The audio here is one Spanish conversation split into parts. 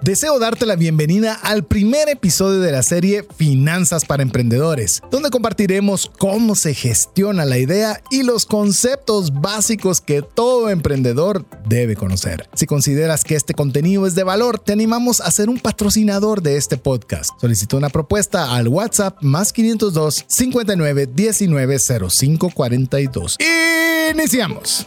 Deseo darte la bienvenida al primer episodio de la serie Finanzas para Emprendedores, donde compartiremos cómo se gestiona la idea y los conceptos básicos que todo emprendedor debe conocer. Si consideras que este contenido es de valor, te animamos a ser un patrocinador de este podcast. Solicita una propuesta al WhatsApp más 502 59 19 05 42. Iniciamos.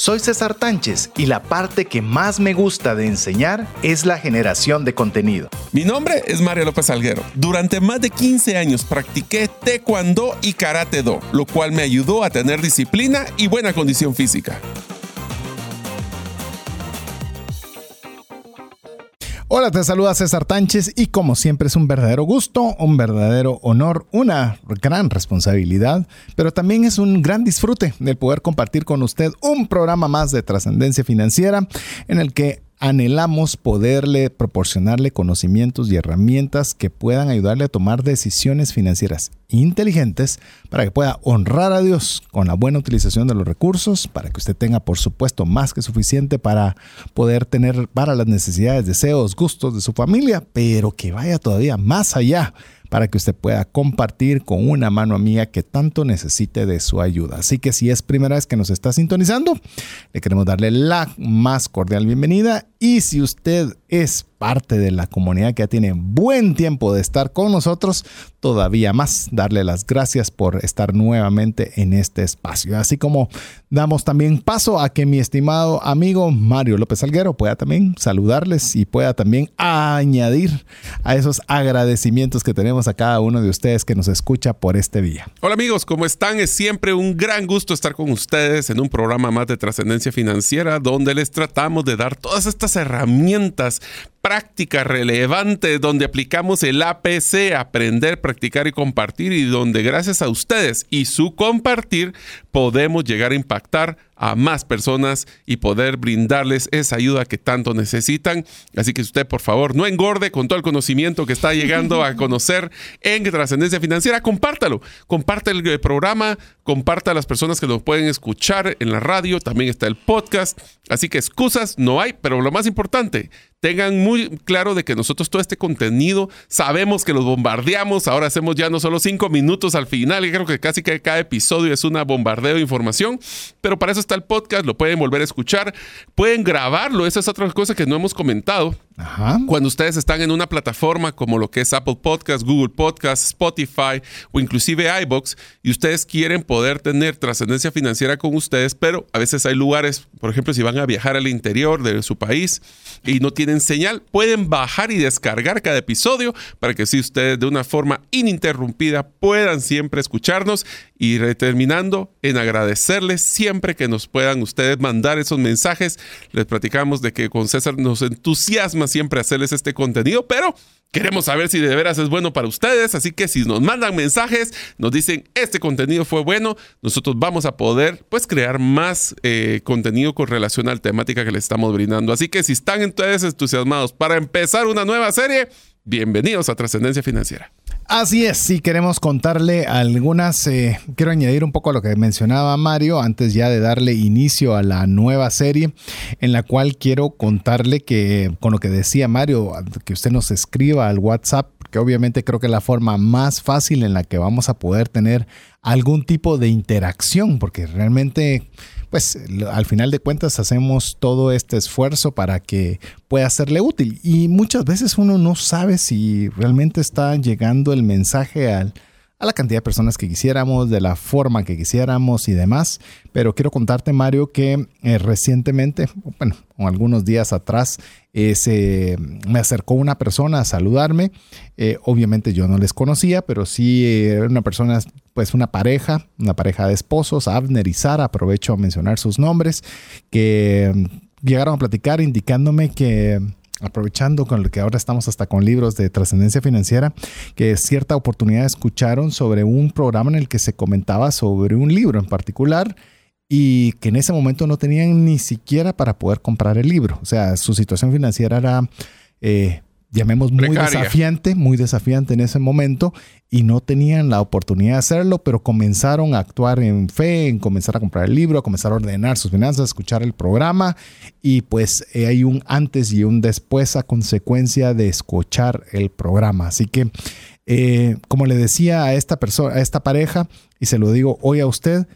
Soy César Tánchez y la parte que más me gusta de enseñar es la generación de contenido. Mi nombre es Mario López Alguero. Durante más de 15 años practiqué taekwondo y karate do, lo cual me ayudó a tener disciplina y buena condición física. Hola, te saluda César Tánchez y como siempre es un verdadero gusto, un verdadero honor, una gran responsabilidad, pero también es un gran disfrute el poder compartir con usted un programa más de trascendencia financiera en el que anhelamos poderle proporcionarle conocimientos y herramientas que puedan ayudarle a tomar decisiones financieras inteligentes para que pueda honrar a Dios con la buena utilización de los recursos, para que usted tenga por supuesto más que suficiente para poder tener para las necesidades, deseos, gustos de su familia, pero que vaya todavía más allá para que usted pueda compartir con una mano amiga que tanto necesite de su ayuda. Así que si es primera vez que nos está sintonizando, le queremos darle la más cordial bienvenida y si usted es parte de la comunidad que ya tiene buen tiempo de estar con nosotros, todavía más darle las gracias por estar nuevamente en este espacio. Así como damos también paso a que mi estimado amigo Mario López Alguero pueda también saludarles y pueda también añadir a esos agradecimientos que tenemos a cada uno de ustedes que nos escucha por este día. Hola amigos, ¿cómo están? Es siempre un gran gusto estar con ustedes en un programa más de trascendencia financiera donde les tratamos de dar todas estas herramientas práctica relevante donde aplicamos el APC, aprender, practicar y compartir, y donde gracias a ustedes y su compartir podemos llegar a impactar a más personas y poder brindarles esa ayuda que tanto necesitan. Así que usted, por favor, no engorde con todo el conocimiento que está llegando a conocer en Trascendencia Financiera. Compártalo. Comparte el programa, comparta a las personas que lo pueden escuchar en la radio. También está el podcast. Así que excusas no hay, pero lo más importante, tengan muy claro de que nosotros todo este contenido sabemos que los bombardeamos. Ahora hacemos ya no solo cinco minutos al final, y creo que casi que cada episodio es una bombardeo de información, pero para eso el podcast, lo pueden volver a escuchar, pueden grabarlo, esa es otra cosa que no hemos comentado. Cuando ustedes están en una plataforma como lo que es Apple Podcast, Google Podcast, Spotify o inclusive iBox y ustedes quieren poder tener trascendencia financiera con ustedes, pero a veces hay lugares, por ejemplo, si van a viajar al interior de su país y no tienen señal, pueden bajar y descargar cada episodio para que si ustedes de una forma ininterrumpida puedan siempre escucharnos y terminando en agradecerles siempre que nos puedan ustedes mandar esos mensajes. Les platicamos de que con César nos entusiasma siempre hacerles este contenido, pero queremos saber si de veras es bueno para ustedes. Así que si nos mandan mensajes, nos dicen este contenido fue bueno, nosotros vamos a poder pues crear más eh, contenido con relación a la temática que les estamos brindando. Así que si están entonces entusiasmados para empezar una nueva serie, bienvenidos a Trascendencia Financiera. Así es, sí queremos contarle algunas, eh, quiero añadir un poco a lo que mencionaba Mario antes ya de darle inicio a la nueva serie en la cual quiero contarle que con lo que decía Mario, que usted nos escriba al WhatsApp, que obviamente creo que es la forma más fácil en la que vamos a poder tener algún tipo de interacción, porque realmente pues al final de cuentas hacemos todo este esfuerzo para que pueda serle útil. Y muchas veces uno no sabe si realmente está llegando el mensaje al, a la cantidad de personas que quisiéramos, de la forma que quisiéramos y demás. Pero quiero contarte, Mario, que eh, recientemente, bueno, algunos días atrás, eh, me acercó una persona a saludarme. Eh, obviamente yo no les conocía, pero sí era una persona, pues una pareja, una pareja de esposos, Abner y Sara, aprovecho a mencionar sus nombres, que mm, llegaron a platicar indicándome que aprovechando con lo que ahora estamos hasta con libros de trascendencia financiera, que cierta oportunidad escucharon sobre un programa en el que se comentaba sobre un libro en particular y que en ese momento no tenían ni siquiera para poder comprar el libro. O sea, su situación financiera era... Eh, llamemos muy desafiante, muy desafiante en ese momento y no tenían la oportunidad de hacerlo, pero comenzaron a actuar en fe, en comenzar a comprar el libro, a comenzar a ordenar sus finanzas, a escuchar el programa y pues eh, hay un antes y un después a consecuencia de escuchar el programa. Así que, eh, como le decía a esta persona, a esta pareja, y se lo digo hoy a usted,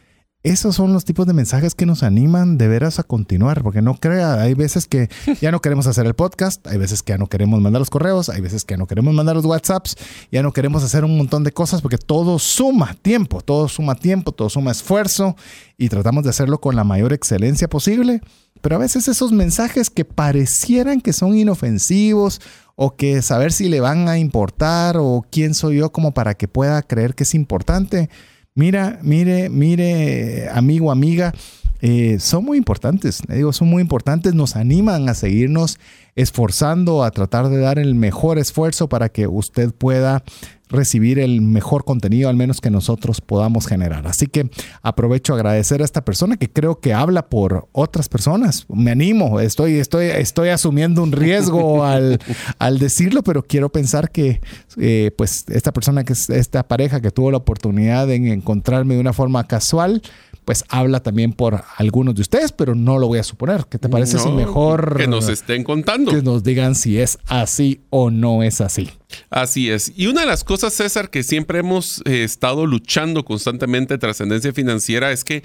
esos son los tipos de mensajes que nos animan de veras a continuar, porque no crea, hay veces que ya no queremos hacer el podcast, hay veces que ya no queremos mandar los correos, hay veces que ya no queremos mandar los WhatsApps, ya no queremos hacer un montón de cosas porque todo suma tiempo, todo suma tiempo, todo suma esfuerzo y tratamos de hacerlo con la mayor excelencia posible, pero a veces esos mensajes que parecieran que son inofensivos o que saber si le van a importar o quién soy yo como para que pueda creer que es importante, Mira, mire, mire, amigo, amiga, eh, son muy importantes, digo, son muy importantes, nos animan a seguirnos esforzando, a tratar de dar el mejor esfuerzo para que usted pueda recibir el mejor contenido, al menos que nosotros podamos generar. Así que aprovecho a agradecer a esta persona que creo que habla por otras personas. Me animo, estoy, estoy, estoy asumiendo un riesgo al, al decirlo, pero quiero pensar que eh, pues esta persona, que es esta pareja que tuvo la oportunidad de encontrarme de una forma casual, pues habla también por algunos de ustedes, pero no lo voy a suponer. ¿Qué te parece si mejor que nos estén contando? Que nos digan si es así o no es así. Así es. Y una de las cosas, César, que siempre hemos eh, estado luchando constantemente trascendencia financiera es que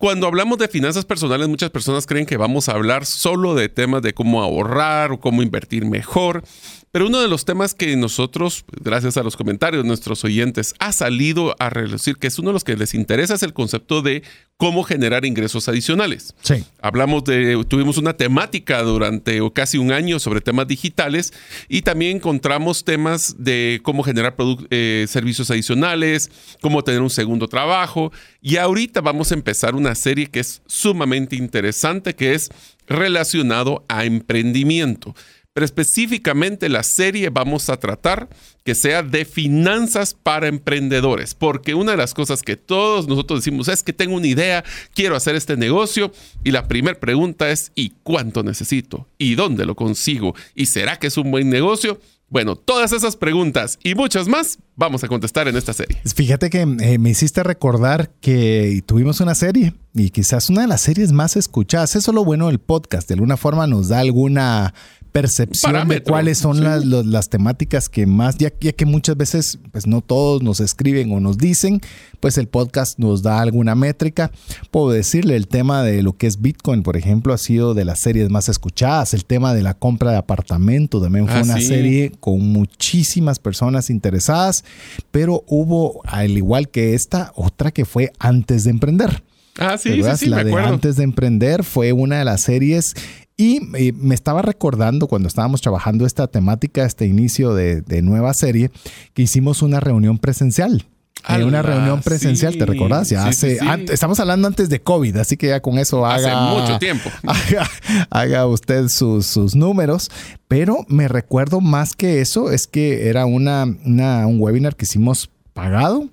cuando hablamos de finanzas personales, muchas personas creen que vamos a hablar solo de temas de cómo ahorrar o cómo invertir mejor. Pero uno de los temas que nosotros, gracias a los comentarios de nuestros oyentes, ha salido a relucir, que es uno de los que les interesa, es el concepto de cómo generar ingresos adicionales. Sí. Hablamos de, tuvimos una temática durante casi un año sobre temas digitales y también encontramos temas de cómo generar eh, servicios adicionales, cómo tener un segundo trabajo. Y ahorita vamos a empezar una serie que es sumamente interesante, que es relacionado a emprendimiento específicamente la serie vamos a tratar que sea de finanzas para emprendedores, porque una de las cosas que todos nosotros decimos es que tengo una idea, quiero hacer este negocio y la primera pregunta es ¿y cuánto necesito? ¿Y dónde lo consigo? ¿Y será que es un buen negocio? Bueno, todas esas preguntas y muchas más vamos a contestar en esta serie. Fíjate que eh, me hiciste recordar que tuvimos una serie y quizás una de las series más escuchadas. Eso es lo bueno del podcast. De alguna forma nos da alguna percepción de cuáles son las, las, temáticas que más, ya, ya, que muchas veces, pues no todos nos escriben o nos dicen, pues el podcast nos da alguna métrica. Puedo decirle, el tema de lo que es Bitcoin, por ejemplo, ha sido de las series más escuchadas. El tema de la compra de apartamento también fue ah, una serie con muchísimas personas interesadas, pero hubo, al igual que esta, otra que fue antes de emprender. Ah, sí, sí, sí, la de Antes de emprender fue una de las series y eh, me estaba recordando cuando estábamos trabajando esta temática, este inicio de, nueva serie, que hicimos una reunión presencial. Hay una reunión presencial, ¿te recordás? Ya hace, estamos hablando antes de COVID, así que ya con eso haga. Hace mucho tiempo. Haga, usted sus, números. Pero me recuerdo más que eso, es que era una, un webinar que hicimos pagado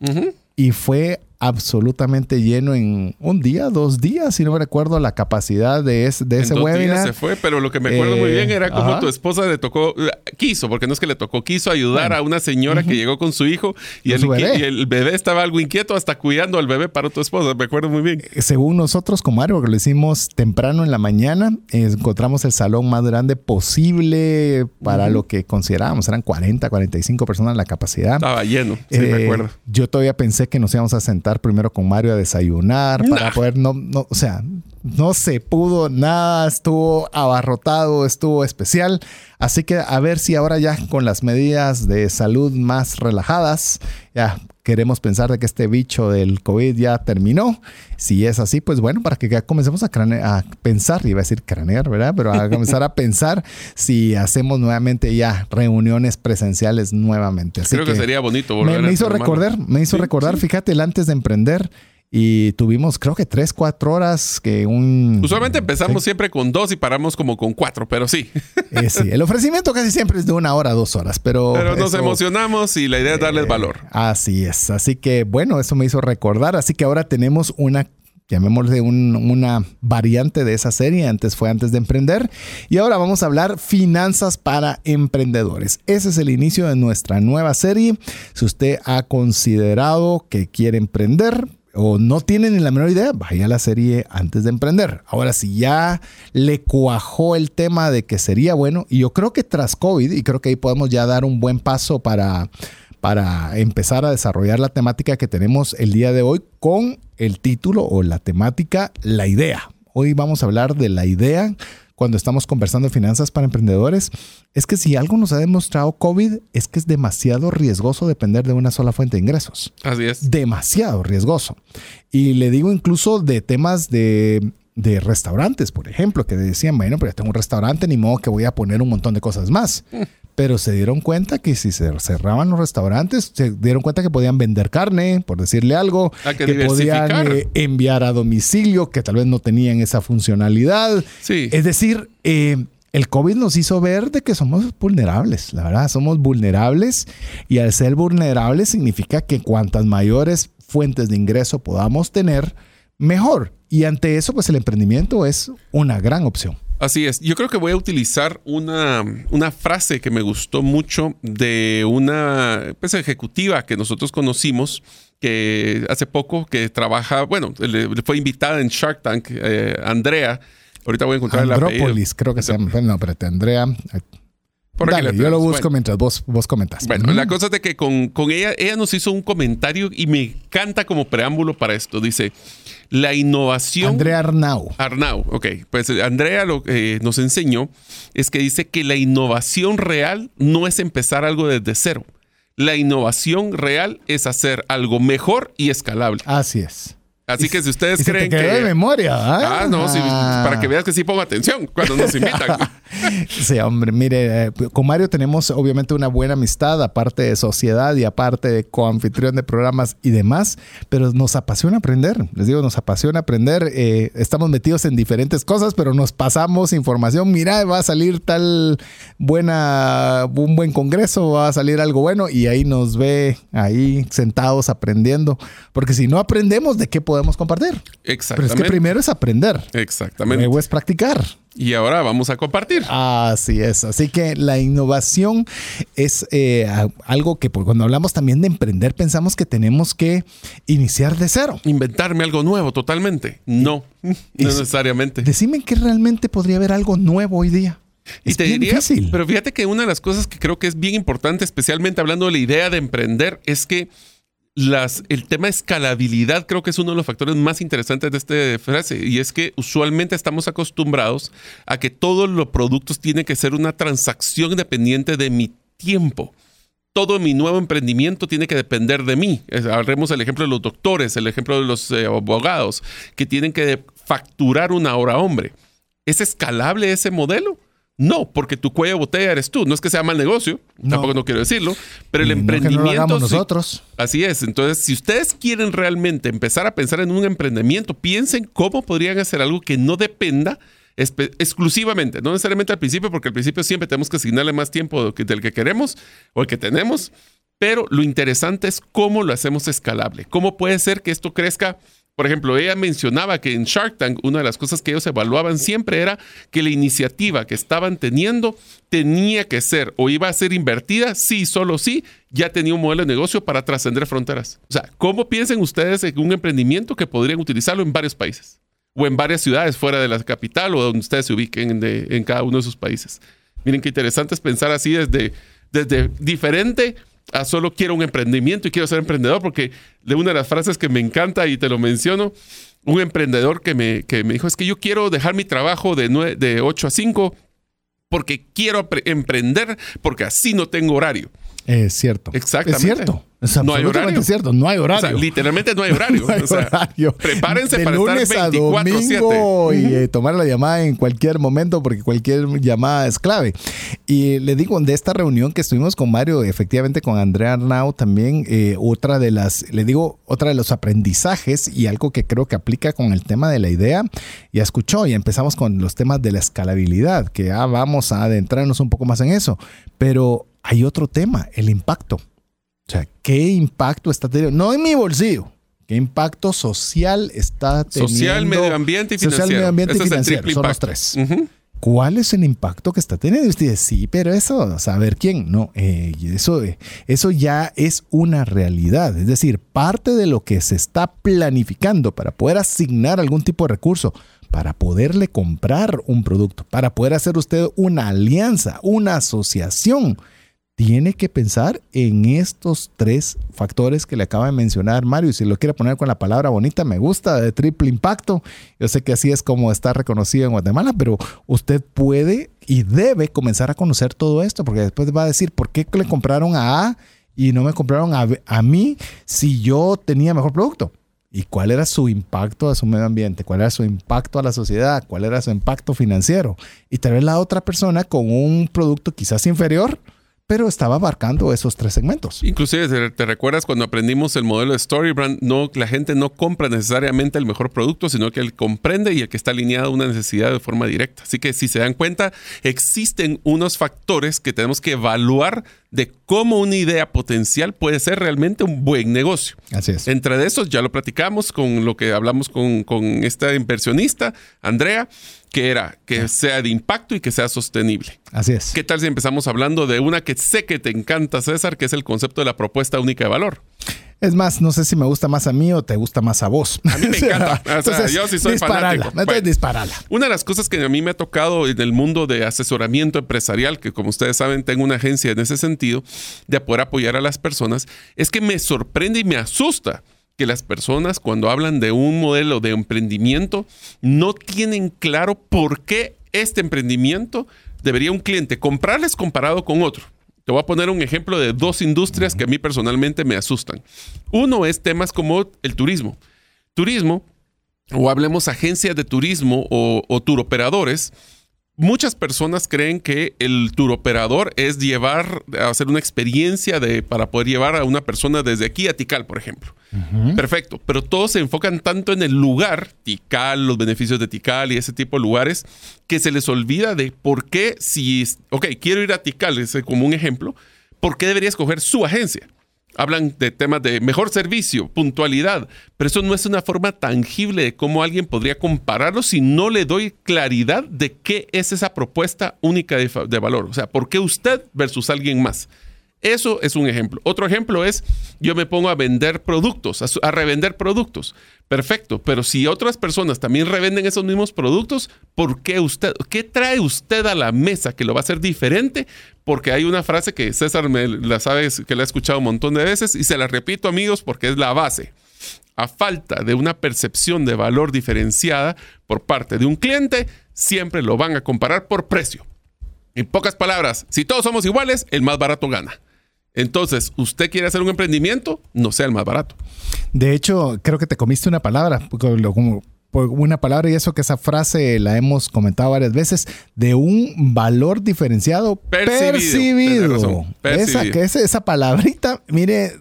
y fue absolutamente lleno en un día, dos días, si no me recuerdo la capacidad de, ese, de ese webinar. se fue, pero lo que me acuerdo muy bien era como tu esposa le tocó, quiso, porque no es que le tocó, quiso ayudar a una señora que llegó con su hijo y el, bebé. estaba algo inquieto hasta cuidando al bebé para tu esposa, me acuerdo muy bien. Eh, según nosotros como Mario, porque lo hicimos temprano en la mañana, encontramos el salón más grande posible para lo que considerábamos, eran 40, 45 personas la capacidad. Estaba lleno, sí, me eh, acuerdo. Yo todavía pensé que nos íbamos a sentar primero con Mario a desayunar para poder no, no, o sea, no se pudo nada, estuvo abarrotado, estuvo especial. Así que a ver si ahora ya con las medidas de salud más relajadas, ya queremos pensar de que este bicho del COVID ya terminó. Si es así, pues bueno, para que ya comencemos a, a pensar, iba a decir cranear, ¿verdad? Pero a comenzar a pensar si hacemos nuevamente ya reuniones presenciales nuevamente. Creo que, sería bonito volver me, me hizo recordar, me hizo recordar, fíjate, el antes de emprender y tuvimos creo que tres, cuatro horas que un... Usualmente empezamos siempre con dos y paramos como con cuatro, pero sí. Eh, sí, el ofrecimiento casi siempre es de una hora, dos horas, pero... Pero nos emocionamos y la idea es darles eh, valor. Así es, así que bueno, eso me hizo recordar, así que ahora tenemos una llamémosle una variante de esa serie, antes fue antes de emprender, y ahora vamos a hablar finanzas para emprendedores. Ese es el inicio de nuestra nueva serie. Si usted ha considerado que quiere emprender, o no tiene ni la menor idea, vaya a la serie antes de emprender. Ahora, si ya le cuajó el tema de que sería bueno, y yo creo que tras COVID, y creo que ahí podemos ya dar un buen paso para, para empezar a desarrollar la temática que tenemos el día de hoy con el título o la temática La idea. Hoy vamos a hablar de la idea cuando estamos conversando de finanzas para emprendedores, es que si algo nos ha demostrado COVID es que es demasiado riesgoso depender de una sola fuente de ingresos. Así es. Demasiado riesgoso. Y le digo incluso de temas de de restaurantes, por ejemplo, que decían, bueno, pero ya tengo un restaurante, ni modo que voy a poner un montón de cosas más. Pero se dieron cuenta que si se cerraban los restaurantes, se dieron cuenta que podían vender carne, por decirle algo, que, podían eh, enviar a domicilio, que tal vez no tenían esa funcionalidad. Sí. Es decir, eh, el COVID nos hizo ver de que somos vulnerables, la verdad, somos vulnerables y al ser vulnerables significa que cuantas mayores fuentes de ingreso podamos tener, mejor. Y ante eso, pues el emprendimiento es una gran opción. Así es. Yo creo que voy a utilizar una, frase que me gustó mucho de una pues, ejecutiva que nosotros conocimos que hace poco que trabaja, bueno, le, fue invitada en Shark Tank, eh, Andrea. Ahorita voy a encontrar Andrópolis, creo que se llama. No, espérate, Andrea. Dale, yo lo busco mientras vos, vos comentas. Bueno, la cosa es de que con, con, ella, ella nos hizo un comentario y me encanta como preámbulo para esto. Dice, la innovación... Andrea Arnau. Arnau, ok. Pues Andrea lo que nos enseñó es que dice que la innovación real no es empezar algo desde cero. La innovación real es hacer algo mejor y escalable. Así es. Así que si ustedes creen que. de memoria. ¿ah? ah, no, para que veas que sí pongo atención cuando nos invitan. sí, hombre, mire, eh, con Mario tenemos obviamente una buena amistad, aparte de sociedad y aparte de coanfitrión de programas y demás, pero nos apasiona aprender. Les digo, nos apasiona aprender. Eh, estamos metidos en diferentes cosas, pero nos pasamos información. Mira, va a salir tal buena, un buen congreso, va a salir algo bueno y ahí nos ve ahí sentados aprendiendo. Porque si no aprendemos, ¿de qué podemos? Podemos compartir. Exactamente. Pero es que primero es aprender. Exactamente. Luego es practicar. Y ahora vamos a compartir. Así es. Así que la innovación es eh, algo que pues, cuando hablamos también de emprender pensamos que tenemos que iniciar de cero. Inventarme algo nuevo totalmente. No, no necesariamente. Decime que realmente podría haber algo nuevo hoy día. Y te diría, difícil. pero fíjate que una de las cosas que creo que es bien importante, especialmente hablando de la idea de emprender, es que las, el tema escalabilidad creo que es uno de los factores más interesantes de esta frase y es que usualmente estamos acostumbrados a que todos los productos tienen que ser una transacción dependiente de mi tiempo. Todo mi nuevo emprendimiento tiene que depender de mí. Hablemos el ejemplo de los doctores, el ejemplo de los eh, abogados que tienen que facturar una hora hombre. ¿Es escalable ese modelo? No, porque tu cuello de botella eres tú. No es que sea mal negocio, tampoco no quiero decirlo, pero el emprendimiento. nosotros. así es. Entonces, si ustedes quieren realmente empezar a pensar en un emprendimiento, piensen cómo podrían hacer algo que no dependa exclusivamente, no necesariamente al principio, porque al principio siempre tenemos que asignarle más tiempo del que queremos o el que tenemos. Pero lo interesante es cómo lo hacemos escalable. ¿Cómo puede ser que esto crezca por ejemplo, ella mencionaba que en Shark Tank una de las cosas que ellos evaluaban siempre era que la iniciativa que estaban teniendo tenía que ser o iba a ser invertida, sí, solo sí, ya tenía un modelo de negocio para trascender fronteras. O sea, ¿cómo piensen ustedes en un emprendimiento que podrían utilizarlo en varios países? O en varias ciudades fuera de la capital o donde ustedes se ubiquen en cada uno de sus países. Miren qué interesante es pensar así desde, desde diferente a solo quiero un emprendimiento y quiero ser emprendedor, porque de una de las frases que me encanta y te lo menciono, un emprendedor que me, que me dijo, es que yo quiero dejar mi trabajo de, de 8 a 5 porque quiero emprender, porque así no tengo horario. Es cierto. Exactamente. Es cierto. Es No hay absolutamente horario. cierto. No hay O horario. sea, literalmente no hay horario. No hay O sea, horario. Prepárense de para lunes estar a 24-7. domingo y eh, tomar la llamada en cualquier momento porque cualquier llamada es clave. Y le digo, de esta reunión que estuvimos con Mario, efectivamente con Andrea Arnau también, eh, otra de las, le digo, otra de los aprendizajes y algo que creo que aplica con el tema de la idea, ya escuchó y empezamos con los temas de la escalabilidad, que ya vamos a adentrarnos un poco más en eso, pero hay otro tema, el impacto. O sea, ¿qué impacto está teniendo? No en mi bolsillo. ¿Qué impacto social está teniendo? Social, medio ambiente y financiero. Social, medio ambiente y financiero. Son los tres. ¿Cuál es el impacto que está teniendo? Y ustedes, sí, pero eso, saber quién. No, eh, eso, eh, eso ya es una realidad. Es decir, parte de lo que se está planificando para poder asignar algún tipo de recurso, para poderle comprar un producto, para poder hacer usted una alianza, una asociación, tiene que pensar en estos tres factores que le acaba de mencionar Mario. Y si lo quiere poner con la palabra bonita, me gusta, de triple impacto. Yo sé que así es como está reconocido en Guatemala, pero usted puede y debe comenzar a conocer todo esto, porque después va a decir, ¿por qué le compraron a A y no me compraron a, a mí si yo tenía mejor producto? ¿Y cuál era su impacto a su medio ambiente? ¿Cuál era su impacto a la sociedad? ¿Cuál era su impacto financiero? Y tal vez la otra persona con un producto quizás inferior, pero estaba abarcando esos tres segmentos. Inclusive, ¿te, te recuerdas cuando aprendimos el modelo de Storybrand? No, la gente no compra necesariamente el mejor producto, sino que él comprende y el que está alineado a una necesidad de forma directa. Así que si se dan cuenta, existen unos factores que tenemos que evaluar de cómo una idea potencial puede ser realmente un buen negocio. Así es. Entre de esos, ya lo platicamos con lo que hablamos con, con esta inversionista, Andrea, que era que sea de impacto y que sea sostenible. Así es. ¿Qué tal si empezamos hablando de una que sé que te encanta, César, que es el concepto de la propuesta única de valor? Es más, no sé si me gusta más a mí o te gusta más a vos. A mí me encanta. O sea, yo sí soy disparala. fanático. Entonces, Bueno. disparala. Una de las cosas que a mí me ha tocado en el mundo de asesoramiento empresarial, que como ustedes saben tengo una agencia en ese sentido, de poder apoyar a las personas, es que me sorprende y me asusta que las personas cuando hablan de un modelo de emprendimiento no tienen claro por qué este emprendimiento debería un cliente comprarles comparado con otro. Te voy a poner un ejemplo de dos industrias que a mí personalmente me asustan. Uno es temas como el turismo. Turismo o hablemos agencias de turismo o, o turoperadores, muchas personas creen que el turoperador es llevar, hacer una experiencia de, para poder llevar a una persona desde aquí a Tikal, por ejemplo. Perfecto, pero todos se enfocan tanto en el lugar, Tikal, los beneficios de Tikal y ese tipo de lugares, que se les olvida de por qué si, ok, quiero ir a Tikal, es como un ejemplo, ¿por qué debería escoger su agencia? Hablan de temas de mejor servicio, puntualidad, pero eso no es una forma tangible de cómo alguien podría compararlo si no le doy claridad de qué es esa propuesta única de, de valor. O sea, ¿por qué usted versus alguien más? Eso es un ejemplo. Otro ejemplo es, yo me pongo a vender productos, a, revender productos. Perfecto, pero si otras personas también revenden esos mismos productos, ¿por qué usted? ¿Qué trae usted a la mesa que lo va a hacer diferente? Porque hay una frase que César me la sabe, que la he escuchado un montón de veces y se la repito amigos porque es la base. A falta de una percepción de valor diferenciada por parte de un cliente, siempre lo van a comparar por precio. En pocas palabras, si todos somos iguales, el más barato gana. Entonces, usted quiere hacer un emprendimiento, no sea el más barato. De hecho, creo que te comiste una palabra, como una palabra y eso que esa frase la hemos comentado varias veces, de un valor diferenciado Percibido. Esa, que esa, esa palabrita, mire,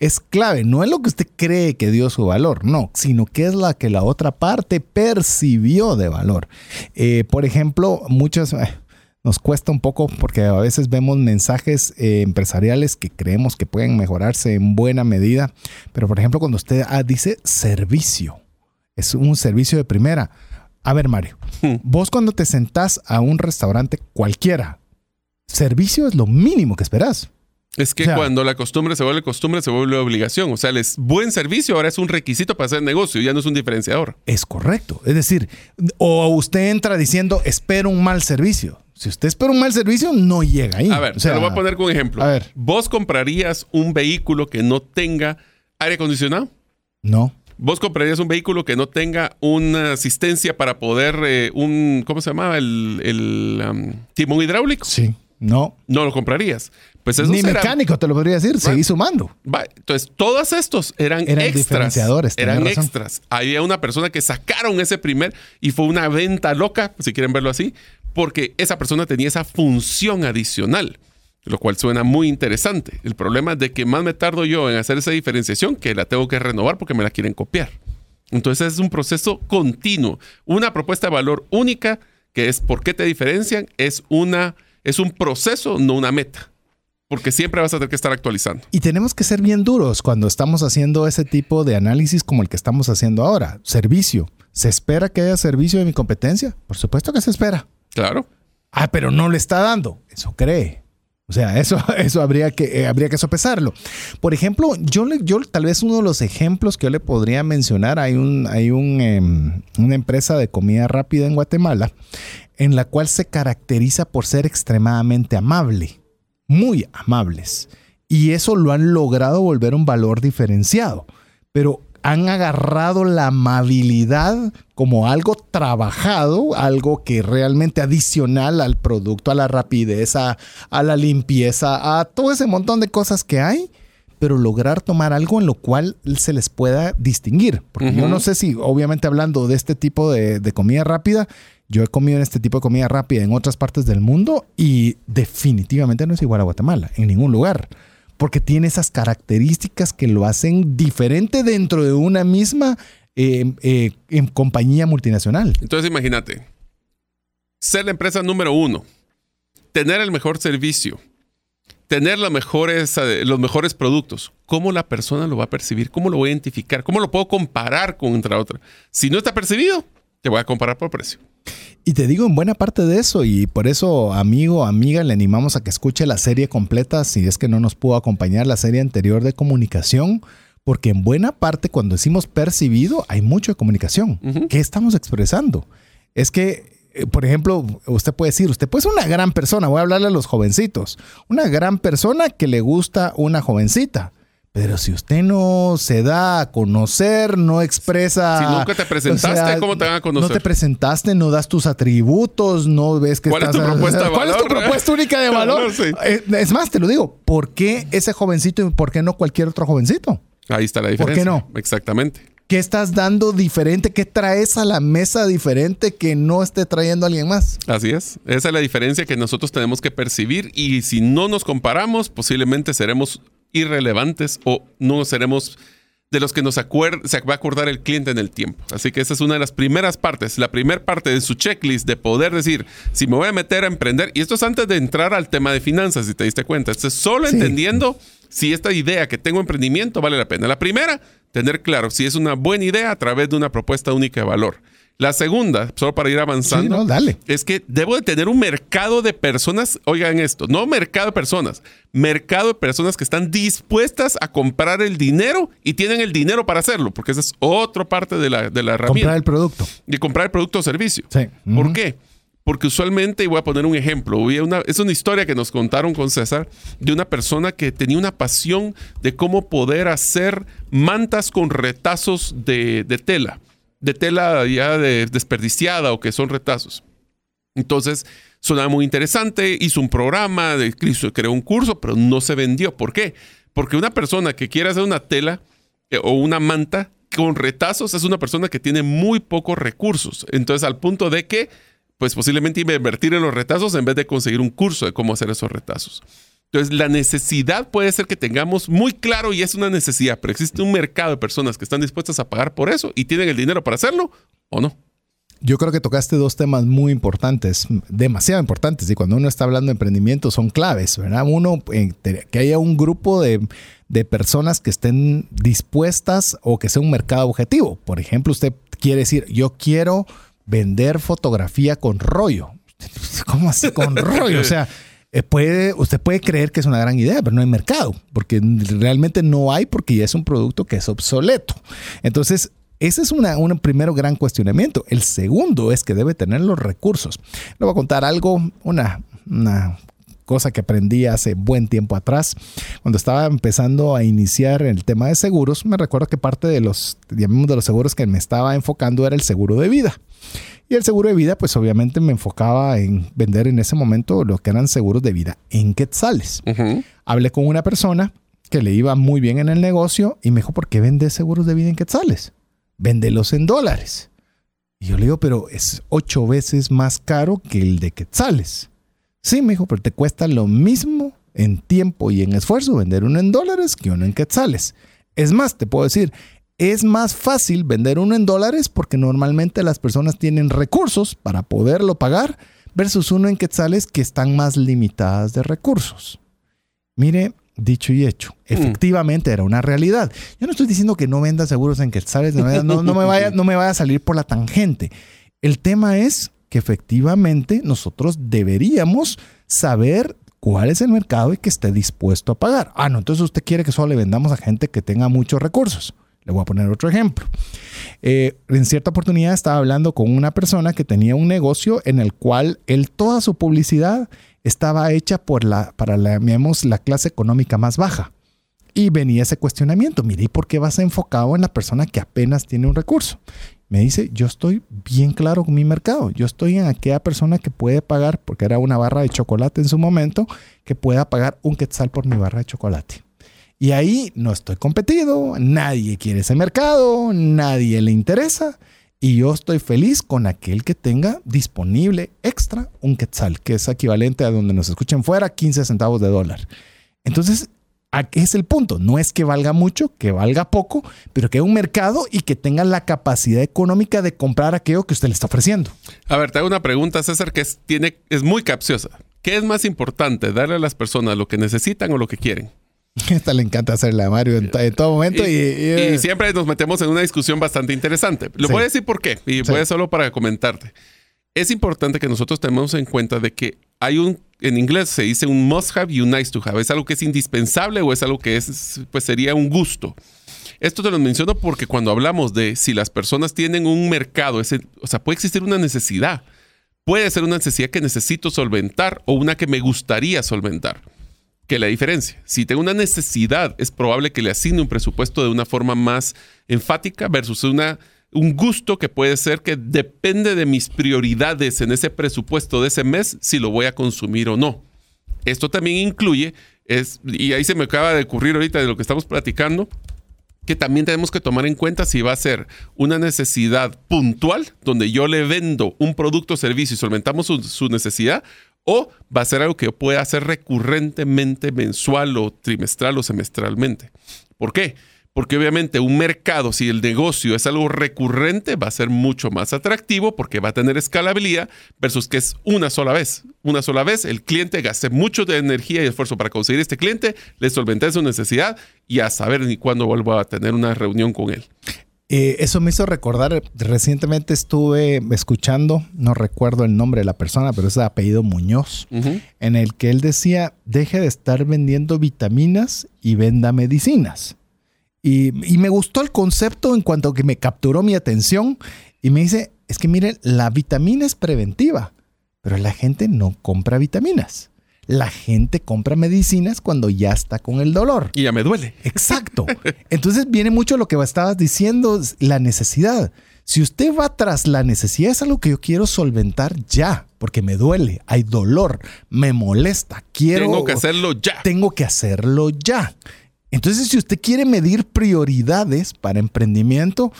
es clave. No es lo que usted cree que dio su valor, no, sino que es la que la otra parte percibió de valor. Eh, por ejemplo, muchas... eh, nos cuesta un poco porque a veces vemos mensajes eh, empresariales que creemos que pueden mejorarse en buena medida, pero por ejemplo cuando usted ah, dice servicio, es un servicio de primera. A ver Mario, vos cuando te sentás a un restaurante cualquiera, servicio es lo mínimo que esperás. Es que O sea- cuando la costumbre se vuelve costumbre, se vuelve obligación. O sea, el es- buen servicio ahora es un requisito para hacer negocio, ya no es un diferenciador. Es correcto. Es decir, o usted entra diciendo espero un mal servicio. Si usted espera un mal servicio, no llega ahí. A ver, O sea, te lo voy a poner con ejemplo. a ver. ¿Vos comprarías un vehículo que no tenga aire acondicionado? No. ¿Vos comprarías un vehículo que no tenga una asistencia para poder, eh, un, ¿cómo se llamaba? El, el um, timón hidráulico. Sí. No. No lo comprarías. Pues esos Ni eran- mecánico, te lo podría decir, seguí sumando. Va, Entonces, todos estos eran, Eran extras. Eran razón. extras. Había una persona que sacaron ese primer y fue una venta loca, si quieren verlo así, porque esa persona tenía esa función adicional, lo cual suena muy interesante. El problema es de que más me tardo yo en hacer esa diferenciación que la tengo que renovar porque me la quieren copiar. Entonces es un proceso continuo. Una propuesta de valor única, que es por qué te diferencian, es, una, es un proceso, no una meta. Porque siempre vas a tener que estar actualizando. Y tenemos que ser bien duros cuando estamos haciendo ese tipo de análisis como el que estamos haciendo ahora. Servicio. ¿Se espera que haya servicio de mi competencia? Por supuesto que se espera. Claro. Ah, pero no le está dando. Eso cree. O sea, eso, eso habría que, eh, habría que sopesarlo. Por ejemplo, yo, yo tal vez uno de los ejemplos que yo le podría mencionar, hay, un, hay un, em, una empresa de comida rápida en Guatemala en la cual se caracteriza por ser extremadamente amable, muy amables. Y eso lo han logrado volver un valor diferenciado. Pero han agarrado la amabilidad como algo trabajado, algo que realmente adicional al producto, a la rapidez, a, a la limpieza, a todo ese montón de cosas que hay, pero lograr tomar algo en lo cual se les pueda distinguir. Porque yo no sé si, obviamente hablando de este tipo de, de comida rápida, yo he comido en este tipo de comida rápida en otras partes del mundo y definitivamente no es igual a Guatemala, en ningún lugar. Porque tiene esas características que lo hacen diferente dentro de una misma eh, eh, em- compañía multinacional. Entonces imagínate, ser la empresa número uno, tener el mejor servicio, tener los mejores, los mejores productos. ¿Cómo la persona lo va a percibir? ¿Cómo lo voy a identificar? ¿Cómo lo puedo comparar contra otra? Si no está percibido, te voy a comparar por precio. Y te digo en buena parte de eso, y por eso, amigo, amiga, le animamos a que escuche la serie completa, si es que no nos pudo acompañar la serie anterior de comunicación, porque en buena parte cuando decimos percibido, hay mucho de comunicación. Ujú. ¿Qué estamos expresando? Es que, eh, por ejemplo, usted puede decir, usted puede ser una gran persona, voy a hablarle a los jovencitos, una gran persona que le gusta una jovencita. Pero si usted no se da a conocer, no expresa. Si nunca te presentaste, ¿cómo te van a conocer? No te presentaste, no das tus atributos, no ves que ¿Cuál es tu propuesta de ¿Cuál es tu propuesta única de valor? Eh, Es más, te lo digo, ¿por qué ese jovencito y por qué no cualquier otro jovencito? Ahí está la ¿Por qué diferencia. no? Exactamente. ¿Qué estás dando diferente? ¿Qué traes a la mesa diferente que no esté trayendo alguien más? Así es. Esa es la diferencia que nosotros tenemos que percibir y si no nos comparamos, posiblemente seremos irrelevantes o no seremos de los que nos acuer- se va a acordar el cliente en el tiempo. Así que esa es una de las primeras partes, la primera parte de su checklist de poder decir, si me voy a meter a emprender, y esto es antes de entrar al tema de finanzas, si te diste cuenta, esto es solo Sí. entendiendo si esta idea que tengo emprendimiento vale la pena. La primera, tener claro si es una buena idea a través de una propuesta única de valor. La segunda, solo para ir avanzando, Sí, no, dale. es que debo de tener un mercado de personas, oigan esto, no mercado de personas, mercado de personas que están dispuestas a comprar el dinero y tienen el dinero para hacerlo, porque esa es otra parte de la, de la herramienta. Comprar el producto. Y comprar el producto o servicio. Sí. ¿Por qué? Porque usualmente, y voy a poner un ejemplo, una- es una historia que nos contaron con César de una persona que tenía una pasión de cómo poder hacer mantas con retazos de, de tela, de tela ya de- desperdiciada o que son retazos. Entonces, sonaba muy interesante, hizo un programa, creó un curso, pero no se vendió. ¿Por qué? Porque una persona que quiere hacer una tela eh, o una manta con retazos es una persona que tiene muy pocos recursos. Entonces, al punto de que, pues posiblemente iba a invertir en los retazos en vez de conseguir un curso de cómo hacer esos retazos. Entonces, la necesidad puede ser que tengamos muy claro y es una necesidad, pero existe un mercado de personas que están dispuestas a pagar por eso y tienen el dinero para hacerlo o no. Yo creo que tocaste dos temas muy importantes, demasiado importantes, y cuando uno está hablando de emprendimiento son claves, ¿verdad? Uno, eh, que haya un grupo de, de personas que estén dispuestas o que sea un mercado objetivo. Por ejemplo, usted quiere decir, yo quiero vender fotografía con rollo. ¿Cómo así con rollo? O sea, puede, usted puede creer que es una gran idea, pero no hay mercado, porque realmente no hay, porque ya es un producto que es obsoleto. Entonces, ese es una, un primero gran cuestionamiento. El segundo es que debe tener los recursos. Le voy a contar algo, una, una cosa que aprendí hace buen tiempo atrás. Cuando estaba empezando a iniciar el tema de seguros, me recuerdo que parte de los, llamemos de los seguros que me estaba enfocando era el seguro de vida. Y el seguro de vida, pues obviamente me enfocaba en vender en ese momento lo que eran seguros de vida en quetzales. Hablé con una persona que le iba muy bien en el negocio y me dijo, ¿por qué vendes seguros de vida en quetzales? Véndelos en dólares. Y yo le digo, pero es ocho veces más caro que el de quetzales. Sí, me dijo, pero te cuesta lo mismo en tiempo y en esfuerzo vender uno en dólares que uno en quetzales. Es más, te puedo decir, es más fácil vender uno en dólares porque normalmente las personas tienen recursos para poderlo pagar versus uno en quetzales que están más limitadas de recursos. Mire, dicho y hecho, mm. efectivamente era una realidad. Yo no estoy diciendo que no venda seguros en quetzales, no, me vaya, no me vaya a salir por la tangente. El tema es que efectivamente nosotros deberíamos saber cuál es el mercado y que esté dispuesto a pagar. Ah, no, entonces usted quiere que solo le vendamos a gente que tenga muchos recursos. Le voy a poner otro ejemplo. Eh, en cierta oportunidad estaba hablando con una persona que tenía un negocio en el cual él toda su publicidad estaba hecha por la, para la, la clase económica más baja. Y venía ese cuestionamiento, mire, ¿y por qué vas enfocado en la persona que apenas tiene un recurso? Me dice, yo estoy bien claro con mi mercado. Yo estoy en aquella persona que puede pagar, porque era una barra de chocolate en su momento, que pueda pagar un quetzal por mi barra de chocolate. Y ahí no estoy competido, nadie quiere ese mercado, nadie le interesa. Y yo estoy feliz con aquel que tenga disponible extra un quetzal, que es equivalente a donde nos escuchen fuera 15 centavos de dólar. Entonces, es el punto. No es que valga mucho, que valga poco, pero que haya un mercado y que tenga la capacidad económica de comprar aquello que usted le está ofreciendo. A ver, te hago una pregunta, César, que es muy capciosa. ¿Qué es más importante, darle a las personas lo que necesitan o lo que quieren? Esta le encanta hacerle a Mario en, todo momento. Y, siempre nos metemos en una discusión bastante interesante. Lo voy a decir por qué, y voy a solo para comentarte. Es importante que nosotros tengamos en cuenta de que hay un, en inglés se dice un must have y un nice to have. Es algo que es indispensable o es algo que es, pues sería un gusto. Esto te lo menciono porque cuando hablamos de si las personas tienen un mercado, o sea, puede existir una necesidad. Puede ser una necesidad que necesito solventar o una que me gustaría solventar. Que la diferencia, si tengo una necesidad, es probable que le asigne un presupuesto de una forma más enfática versus una un gusto que puede ser que depende de mis prioridades en ese presupuesto de ese mes si lo voy a consumir o no. Esto también incluye, es, y ahí se me acaba de ocurrir ahorita de lo que estamos platicando, que también tenemos que tomar en cuenta si va a ser una necesidad puntual, donde yo le vendo un producto o servicio y solventamos su, su necesidad, o va a ser algo que pueda hacer recurrentemente, mensual o trimestral o semestralmente. ¿Por qué? Porque obviamente un mercado, si el negocio es algo recurrente, va a ser mucho más atractivo porque va a tener escalabilidad versus que es una sola vez. Una sola vez el cliente gaste mucho de energía y esfuerzo para conseguir este cliente, le solventé su necesidad y a saber ni cuándo vuelvo a tener una reunión con él. Eh, eso me hizo recordar, recientemente estuve escuchando, no recuerdo el nombre de la persona, pero es de apellido Muñoz, en el que él decía, deje de estar vendiendo vitaminas y venda medicinas. Y, me gustó el concepto en cuanto a que me capturó mi atención y me dice, es que miren, la vitamina es preventiva, pero la gente no compra vitaminas. La gente compra medicinas cuando ya está con el dolor. Y ya me duele. Exacto. Entonces viene mucho lo que estabas diciendo, la necesidad. Si usted va tras la necesidad, es algo que yo quiero solventar ya, porque me duele, hay dolor, me molesta, quiero... Tengo que hacerlo ya. Tengo que hacerlo ya. Entonces, si usted quiere medir prioridades para emprendimiento,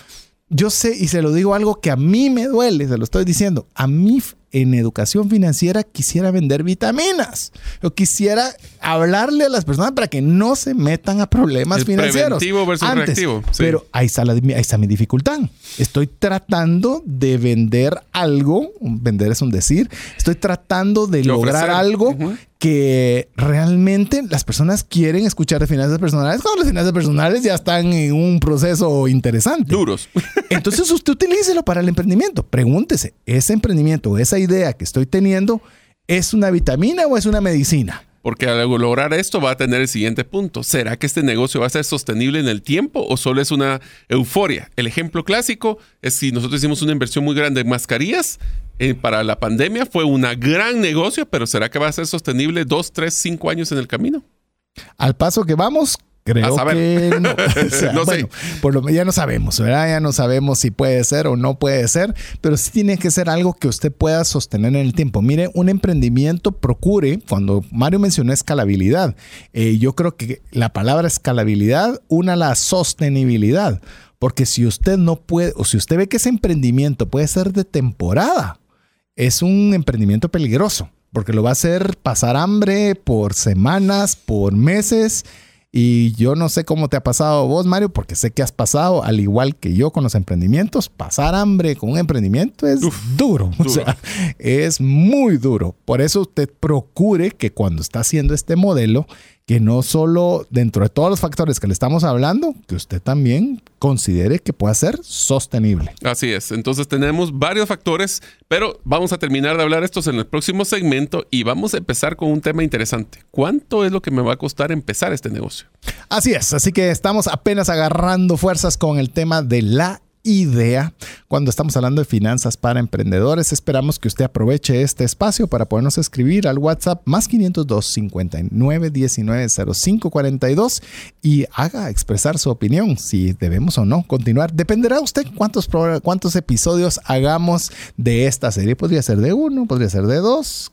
yo sé y se lo digo algo que a mí me duele, se lo estoy diciendo. A mí en educación financiera quisiera vender vitaminas. Yo quisiera hablarle a las personas para que no se metan a problemas financieros. Preventivo versus reactivo. Pero ahí está, ahí está mi dificultad. Estoy tratando de vender algo, vender es un decir, estoy tratando de, lograr algo que realmente las personas quieren escuchar de finanzas personales cuando las finanzas personales ya están en un proceso interesante. Duros. Entonces usted utilícelo para el emprendimiento. Pregúntese, ¿ese emprendimiento, esa idea que estoy teniendo, es una vitamina o es una medicina? Porque al lograr esto va a tener el siguiente punto. ¿Será que este negocio va a ser sostenible en el tiempo o solo es una euforia? El ejemplo clásico es si nosotros hicimos una inversión muy grande en mascarillas eh, para la pandemia, fue un gran negocio, pero ¿será que va a ser sostenible dos, tres, cinco años en el camino? Al paso que vamos, Creo A saber. que no. O sea, No sé. por lo ya no sabemos, ¿verdad? Ya no sabemos si puede ser o no puede ser, pero sí tiene que ser algo que usted pueda sostener en el tiempo. Mire, un emprendimiento procure, cuando Mario mencionó escalabilidad, eh, yo creo que la palabra escalabilidad una la sostenibilidad, porque si usted no puede, o si usted ve que ese emprendimiento puede ser de temporada, es un emprendimiento peligroso, porque lo va a hacer pasar hambre por semanas, por meses. Y yo no sé cómo te ha pasado vos, Mario, porque sé que has pasado, al igual que yo con los emprendimientos, pasar hambre con un emprendimiento es duro. O duro. sea, es muy duro. Por eso usted procure que cuando está haciendo este modelo, que no solo dentro de todos los factores que le estamos hablando, que usted también considere que pueda ser sostenible. Así es. Entonces tenemos varios factores, pero vamos a terminar de hablar estos en el próximo segmento y vamos a empezar con un tema interesante. ¿Cuánto es lo que me va a costar empezar este negocio? Así es, así que estamos apenas agarrando fuerzas con el tema de la idea. Cuando estamos hablando de finanzas para emprendedores, esperamos que usted aproveche este espacio para podernos escribir al WhatsApp más 502 59 19 05 42 y haga expresar su opinión si debemos o no continuar. Dependerá usted cuántos, cuántos episodios hagamos de esta serie. Podría ser de uno, podría ser de dos.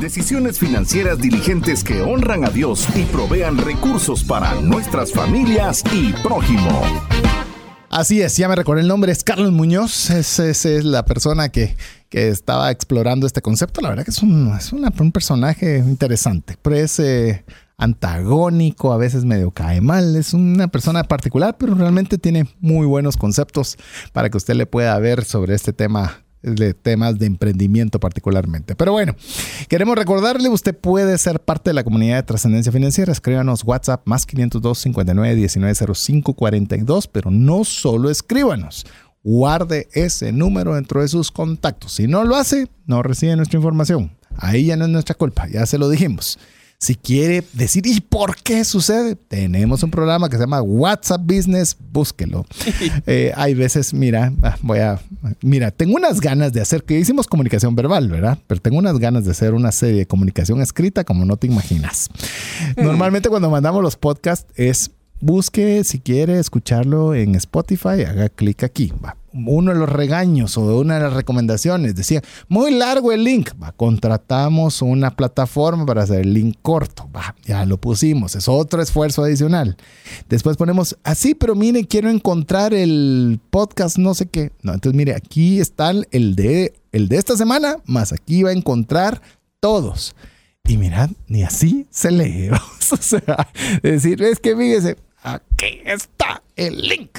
Decisiones financieras diligentes que honran a Dios y provean recursos para nuestras familias y prójimo. Así es, ya me recordé el nombre, es Carlos Muñoz, es, es- la persona que, que estaba explorando este concepto. La verdad que es un, es un personaje interesante, pero es eh, antagónico, a veces medio cae mal, es una persona particular, pero realmente tiene muy buenos conceptos para que usted le pueda ver sobre este tema de temas de emprendimiento particularmente. Pero bueno, queremos recordarle, usted puede ser parte de la comunidad de trascendencia financiera. Escríbanos WhatsApp más 502 59 19 05 42, pero no solo escríbanos. Guarde ese número dentro de sus contactos. Si no lo hace, no recibe nuestra información. Ahí ya no es nuestra culpa, ya se lo dijimos. Si quiere decir, ¿y por qué sucede? Tenemos un programa que se llama WhatsApp Business, búsquelo. Eh, hay veces, mira, ah, voy a, mira, tengo unas ganas de hacer, que hicimos comunicación verbal, ¿verdad? Pero tengo unas ganas de hacer una serie de comunicación escrita como no te imaginas. Normalmente cuando mandamos los podcasts es, busque si quiere escucharlo en Spotify, haga clic aquí, va. Uno de los regaños o una de las recomendaciones decía, muy largo el link, contratamos una plataforma para hacer el link corto, ya lo pusimos, es otro esfuerzo adicional. Después ponemos, así, pero mire, quiero encontrar el podcast, no sé qué. No, entonces mire, aquí está el de, el de esta semana, más aquí va a encontrar todos. Y mirad, ni así se lee. o sea, decir, es que fíjese, aquí está el link.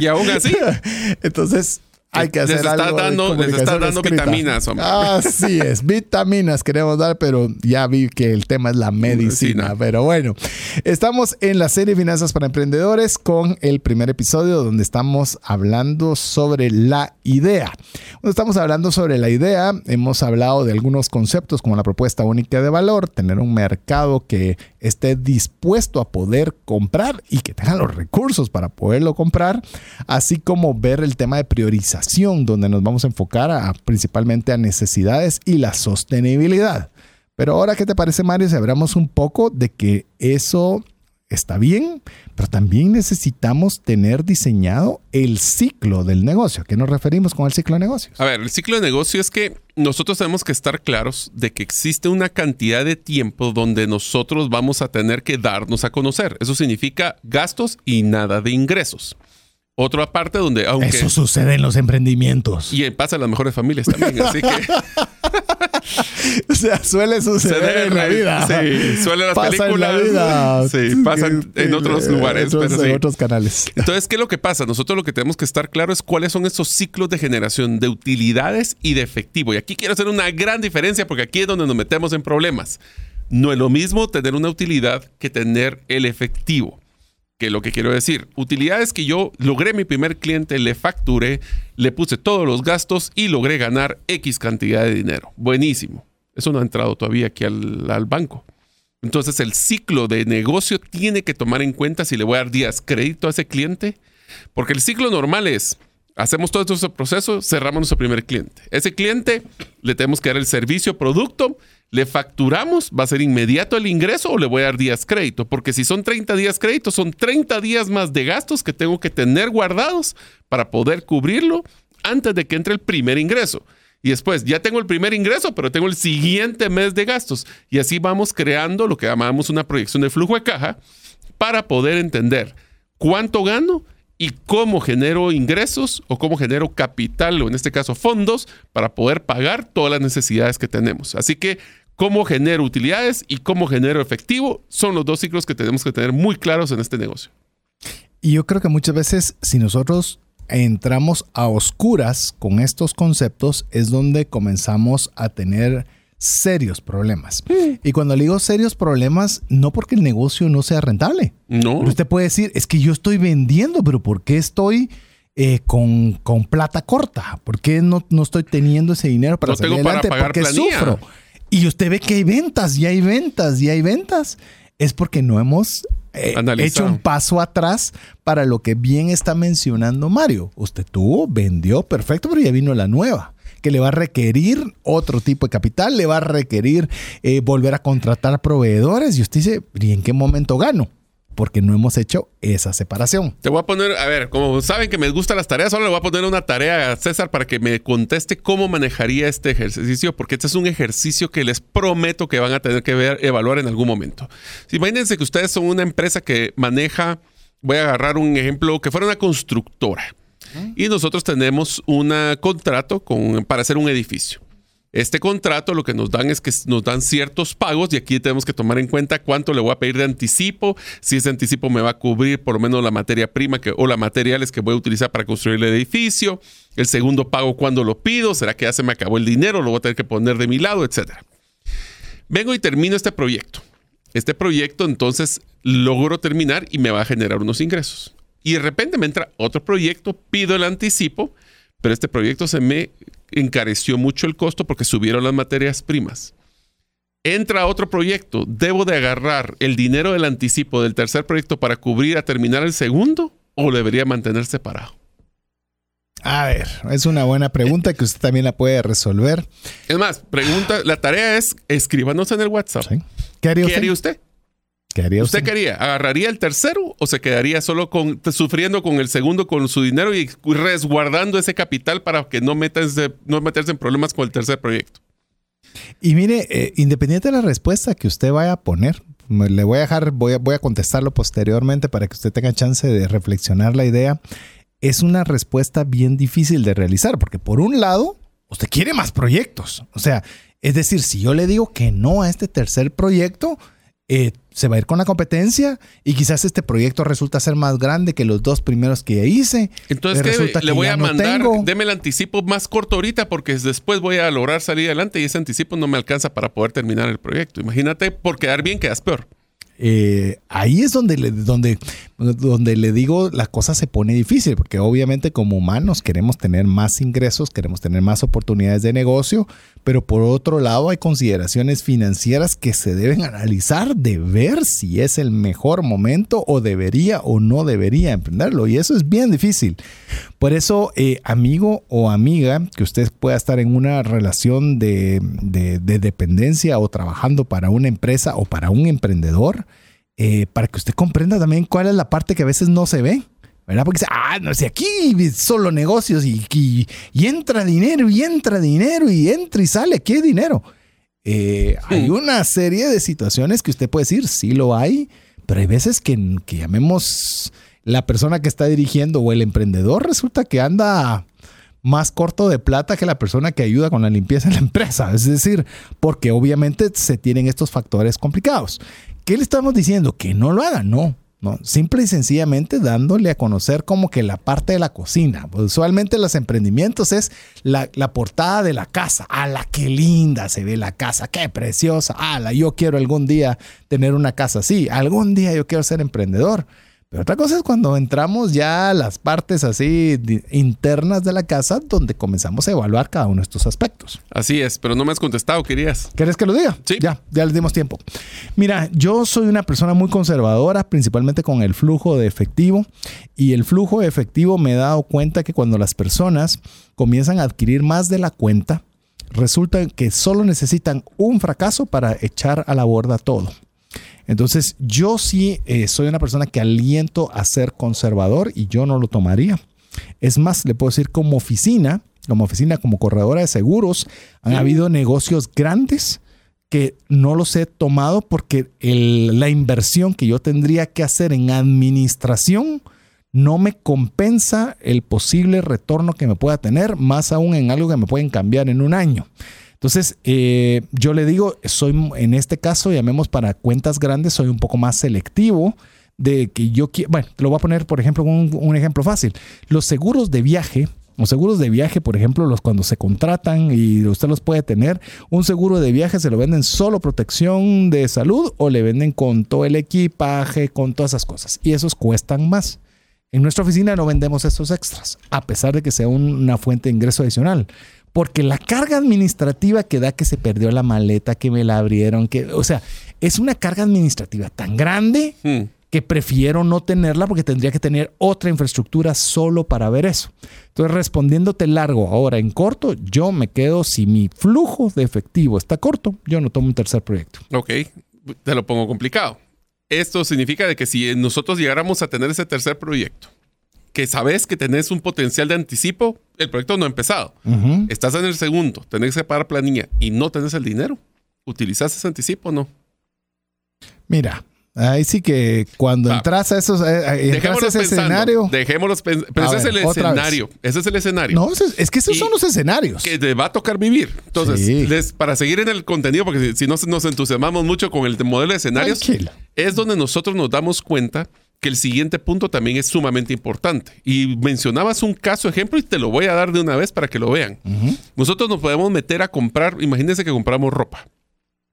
Y aún así, Entonces, hay que hacer Les está algo dando- les está dando escrita. vitaminas, hombre. Así es, vitaminas queremos dar, pero ya vi que el tema es la medicina. Pero bueno, estamos en la serie Finanzas para Emprendedores con el primer episodio donde estamos hablando sobre la idea. Cuando estamos hablando sobre la idea, hemos hablado de algunos conceptos como la propuesta única de valor, tener un mercado que esté dispuesto a poder comprar y que tenga los recursos para poderlo comprar, así como ver el tema de priorización, donde nos vamos a enfocar principalmente a necesidades y la sostenibilidad. Pero ahora, ¿qué te parece, Mario? Si hablamos un poco de que eso está bien, pero también necesitamos tener diseñado el ciclo del negocio. ¿A qué nos referimos con el ciclo de negocios? a ver, el ciclo de negocio es que nosotros tenemos que estar claros de que existe una cantidad de tiempo donde nosotros vamos a tener que darnos a conocer. Eso significa gastos y nada de ingresos. Otra parte donde, aunque... Eso sucede en los emprendimientos. Y pasa en las mejores familias también, así que... o sea, suele suceder en la vida. Sí, suele las pasa películas. En la vida. Sí, pasan en otros lugares. Otros, pero sí. En otros canales. Entonces, ¿qué es lo que pasa? Nosotros lo que tenemos que estar claro es cuáles son esos ciclos de generación de utilidades y de efectivo. Y aquí quiero hacer una gran diferencia porque aquí es donde nos metemos en problemas. No es lo mismo tener una utilidad que tener el efectivo. Que lo que quiero decir, utilidades que yo logré mi primer cliente, le facturé, le puse todos los gastos y logré ganar X cantidad de dinero. Buenísimo. Eso no ha entrado todavía aquí al, banco. Entonces el ciclo de negocio tiene que tomar en cuenta si le voy a dar días crédito a ese cliente, porque el ciclo normal es, hacemos todo este proceso, cerramos nuestro primer cliente. Ese cliente le tenemos que dar el servicio, producto, le facturamos, va a ser inmediato el ingreso o le voy a dar días crédito, porque si son 30 días crédito, son 30 días más de gastos que tengo que tener guardados para poder cubrirlo antes de que entre el primer ingreso. Y después ya tengo el primer ingreso, pero tengo el siguiente mes de gastos. Y así vamos creando lo que llamamos una proyección de flujo de caja para poder entender cuánto gano y cómo genero ingresos o cómo genero capital o en este caso fondos para poder pagar todas las necesidades que tenemos. Así que cómo genero utilidades y cómo genero efectivo son los dos ciclos que tenemos que tener muy claros en este negocio. Y yo creo que muchas veces si nosotros entramos a oscuras con estos conceptos es donde comenzamos a tener serios problemas. Y cuando le digo serios problemas, no porque el negocio no sea rentable. No. Pero usted puede decir, es que yo estoy vendiendo, pero ¿por qué estoy eh, con, con, plata corta? ¿Por qué no, no estoy teniendo ese dinero para no salir tengo adelante? Para pagar porque planilla. sufro. Y usted ve que hay ventas, y hay ventas, y hay ventas. Es porque no hemos eh, hecho un paso atrás para lo que bien está mencionando Mario. Usted tuvo, vendió, perfecto, pero ya vino la nueva que le va a requerir otro tipo de capital, le va a requerir eh, volver a contratar proveedores y usted dice, ¿y en qué momento gano? Porque no hemos hecho esa separación. Te voy a poner, a ver, como saben que me gustan las tareas, ahora le voy a poner una tarea a César para que me conteste cómo manejaría este ejercicio, porque este es un ejercicio que les prometo que van a tener que ver, evaluar en algún momento. Imagínense que ustedes son una empresa que maneja, voy a agarrar un ejemplo, que fuera una constructora. Y nosotros tenemos un contrato con, para hacer un edificio. Este contrato lo que nos dan es que nos dan ciertos pagos y aquí tenemos que tomar en cuenta cuánto le voy a pedir de anticipo, si ese anticipo me va a cubrir por lo menos la materia prima o las materiales que voy a utilizar para construir el edificio, el segundo pago cuando lo pido, será que ya se me acabó el dinero, lo voy a tener que poner de mi lado, etc. Vengo y termino este proyecto. Este proyecto entonces logro terminar y me va a generar unos ingresos. Y de repente me entra otro proyecto, pido el anticipo, pero este proyecto se me encareció mucho el costo porque subieron las materias primas. Entra otro proyecto, debo de agarrar el dinero del anticipo del tercer proyecto para cubrir a terminar el segundo o debería mantener separado. A ver, es una buena pregunta que usted también la puede resolver. Es más, pregunta, la tarea es escríbanos en el WhatsApp. ¿Sí? ¿Qué haría ¿Qué usted? haría usted? ¿Qué haría ¿Usted haría? ¿Agarraría el tercero o se quedaría solo con, sufriendo con el segundo con su dinero y resguardando ese capital para que no, meterse, no meterse en problemas con el tercer proyecto? Y mire, eh, independiente de la respuesta que usted vaya a poner, me- le voy a dejar, voy a, voy a contestarlo posteriormente para que usted tenga chance de reflexionar la idea. Es una respuesta bien difícil de realizar, porque por un lado, usted quiere más proyectos. O sea, es decir, si yo le digo que no a este tercer proyecto, eh, se va a ir con la competencia y quizás este proyecto resulta ser más grande que los dos primeros que hice. Entonces, ¿qué? resulta le que voy ya a no mandar, tengo. deme el anticipo más corto ahorita porque después voy a lograr salir adelante y ese anticipo no me alcanza para poder terminar el proyecto. Imagínate, por quedar bien quedas peor. Eh, ahí es donde le, donde, donde le digo la cosa se pone difícil, porque obviamente como humanos queremos tener más ingresos, queremos tener más oportunidades de negocio, pero por otro lado hay consideraciones financieras que se deben analizar de ver si es el mejor momento o debería o no debería emprenderlo. Y eso es bien difícil. Por eso, eh, amigo o amiga, que usted pueda estar en una relación de, de- de dependencia o trabajando para una empresa o para un emprendedor, eh, para que usted comprenda también cuál es la parte que a veces no se ve. ¿Verdad? Porque dice, ah, no sé, aquí solo negocios y, y- y entra dinero y entra dinero y entra y sale, aquí hay dinero. Eh, hay una serie de situaciones que usted puede decir, sí lo hay, Pero hay veces que, que llamemos la persona que está dirigiendo o el emprendedor resulta que anda más corto de plata que la persona que ayuda con la limpieza en la empresa. Es decir, porque obviamente se tienen estos factores complicados. ¿Qué le estamos diciendo? Que no lo hagan, no. No, simple y sencillamente dándole a conocer como que la parte de la cocina. Usualmente los emprendimientos es la, la portada de la casa. ¡Ah, la qué linda se ve la casa! ¡Qué preciosa! ¡Ah, yo quiero algún día tener una casa así! Algún día yo quiero ser emprendedor. Pero otra cosa es cuando entramos ya a las partes así internas de la casa donde comenzamos a evaluar cada uno de estos aspectos. Así es, pero no me has contestado, querías. ¿Quieres que lo diga? Sí. Ya, ya les dimos tiempo. Mira, yo soy una persona muy conservadora, principalmente con el flujo de efectivo. Y el flujo de efectivo me he dado cuenta que cuando las personas comienzan a adquirir más de la cuenta, resulta que solo necesitan un fracaso para echar a la borda todo. Entonces, yo sí eh, soy una persona que aliento a ser conservador y yo no lo tomaría. Es más, le puedo decir como oficina, como oficina, como corredora de seguros, han habido negocios grandes que no los he tomado porque la inversión que yo tendría que hacer en administración no me compensa el posible retorno que me pueda tener, más aún en algo que me pueden cambiar en un año. Entonces, eh, yo le digo, soy en este caso, llamemos para cuentas grandes, soy un poco más selectivo de que yo quiero, bueno, te lo voy a poner, por ejemplo, un, ejemplo fácil. Los seguros de viaje, los seguros de viaje, por ejemplo, los cuando se contratan y usted los puede tener, un seguro de viaje se lo venden solo protección de salud o le venden con todo el equipaje, con todas esas cosas. Y esos cuestan más. En nuestra oficina no vendemos estos extras, a pesar de que sea una fuente de ingreso adicional porque la carga administrativa que da que se perdió la maleta, que me la abrieron, que, o sea, es una carga administrativa tan grande hmm. que prefiero no tenerla porque tendría que tener otra infraestructura solo para ver eso. Entonces, respondiéndote largo, ahora en corto, yo me quedo, si mi flujo de efectivo está corto, yo no tomo un tercer proyecto. Ok, te lo pongo complicado. Esto significa de que si nosotros llegáramos a tener ese tercer proyecto, que sabes que tenés un potencial de anticipo, el proyecto no ha empezado. Estás en el segundo, tenés que pagar planilla y no tenés el dinero. ¿Utilizas ese anticipo o no? Mira, ahí sí que cuando entras a esos eh, eh, entras a ese escenario. Dejémoslo pero ese es el escenario. Ese es el escenario. No, es, que esos son los escenarios. Que te va a tocar vivir. Entonces, para seguir en el contenido, porque si, no nos entusiasmamos mucho con el modelo de escenarios, es donde nosotros nos damos cuenta que el siguiente punto también es sumamente importante. Y mencionabas un caso ejemplo y te lo voy a dar de una vez para que lo vean. Nosotros nos podemos meter a comprar, imagínense que compramos ropa.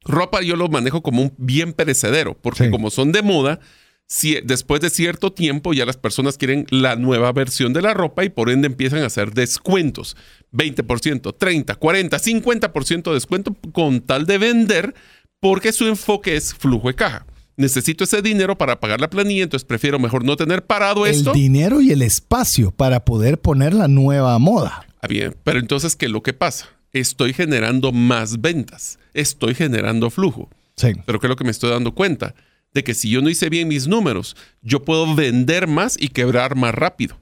Ropa yo lo manejo como un bien perecedero, porque como son de moda, si, después de cierto tiempo ya las personas quieren la nueva versión de la ropa y por ende empiezan a hacer descuentos. 20%, 30, 40, 50% de descuento con tal de vender porque su enfoque es flujo de caja necesito ese dinero para pagar la planilla, entonces prefiero mejor no tener parado esto. El dinero y el espacio para poder poner la nueva moda. Ah, bien, pero entonces, ¿qué es lo que pasa? Estoy generando más ventas, estoy generando flujo. Sí. Pero ¿qué es lo que me estoy dando cuenta? De que si yo no hice bien mis números, yo puedo vender más y quebrar más rápido.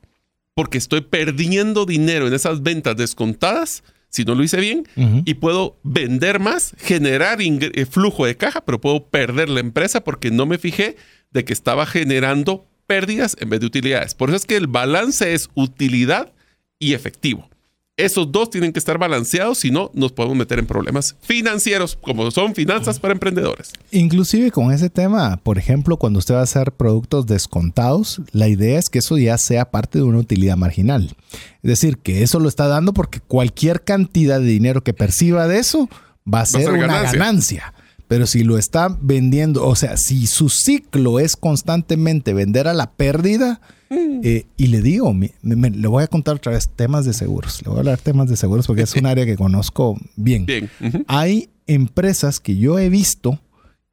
Porque estoy perdiendo dinero en esas ventas descontadas si no lo hice bien, y puedo vender más, generar eh, flujo de caja, pero puedo perder la empresa porque no me fijé de que estaba generando pérdidas en vez de utilidades. Por eso es que el balance es utilidad y efectivo. Esos dos tienen que estar balanceados, si no nos podemos meter en problemas financieros, como son finanzas para emprendedores. Inclusive con ese tema, por ejemplo, cuando usted va a hacer productos descontados, la idea es que eso ya sea parte de una utilidad marginal. Es decir, que eso lo está dando porque cualquier cantidad de dinero que perciba de eso va a ser, una ganancia. Pero si lo está vendiendo, o sea, si su ciclo es constantemente vender a la pérdida, mm. eh, y le digo, le voy a contar otra vez temas de seguros. Le voy a hablar temas de seguros porque es un área que conozco bien. bien. Hay empresas que yo he visto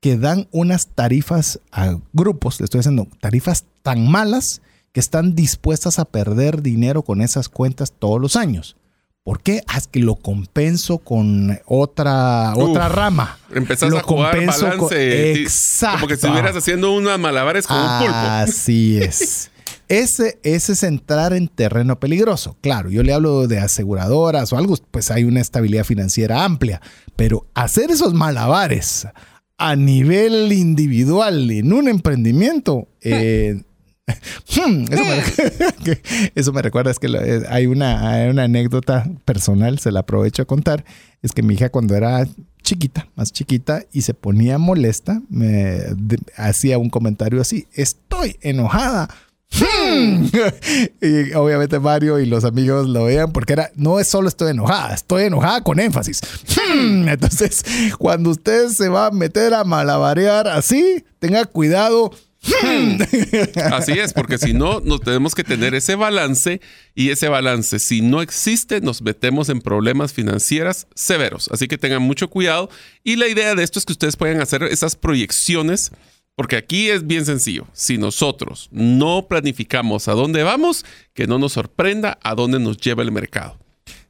que dan unas tarifas a grupos, le estoy diciendo, tarifas tan malas que están dispuestas a perder dinero con esas cuentas todos los años. ¿Por qué? Haz que lo compenso con otra, otra rama. Empezás a jugar balance. Exacto. Como que estuvieras haciendo unas malabares con un pulpo. Así es. Ese, ese es entrar en terreno peligroso. Claro, yo le hablo de aseguradoras o algo, pues hay una estabilidad financiera amplia. Pero hacer esos malabares a nivel individual en un emprendimiento, eh, hmm, eso, me, recuerda, es que eh, hay una, hay una anécdota personal, se la aprovecho a contar, es que mi hija cuando era chiquita, más chiquita, y se ponía molesta, me hacía un comentario así, estoy enojada. Hmm. y obviamente Mario y los amigos lo veían porque era, no es solo estoy enojada, estoy enojada con énfasis. Hmm. Entonces, cuando usted se va a meter a malabarear así, tenga cuidado Así es, porque si no, nos tenemos que tener ese balance y ese balance, si no existe, nos metemos en problemas financieros severos. Así que tengan mucho cuidado y la idea de esto es que ustedes puedan hacer esas proyecciones, porque aquí es bien sencillo. Si nosotros no planificamos a dónde vamos, que no nos sorprenda a dónde nos lleva el mercado.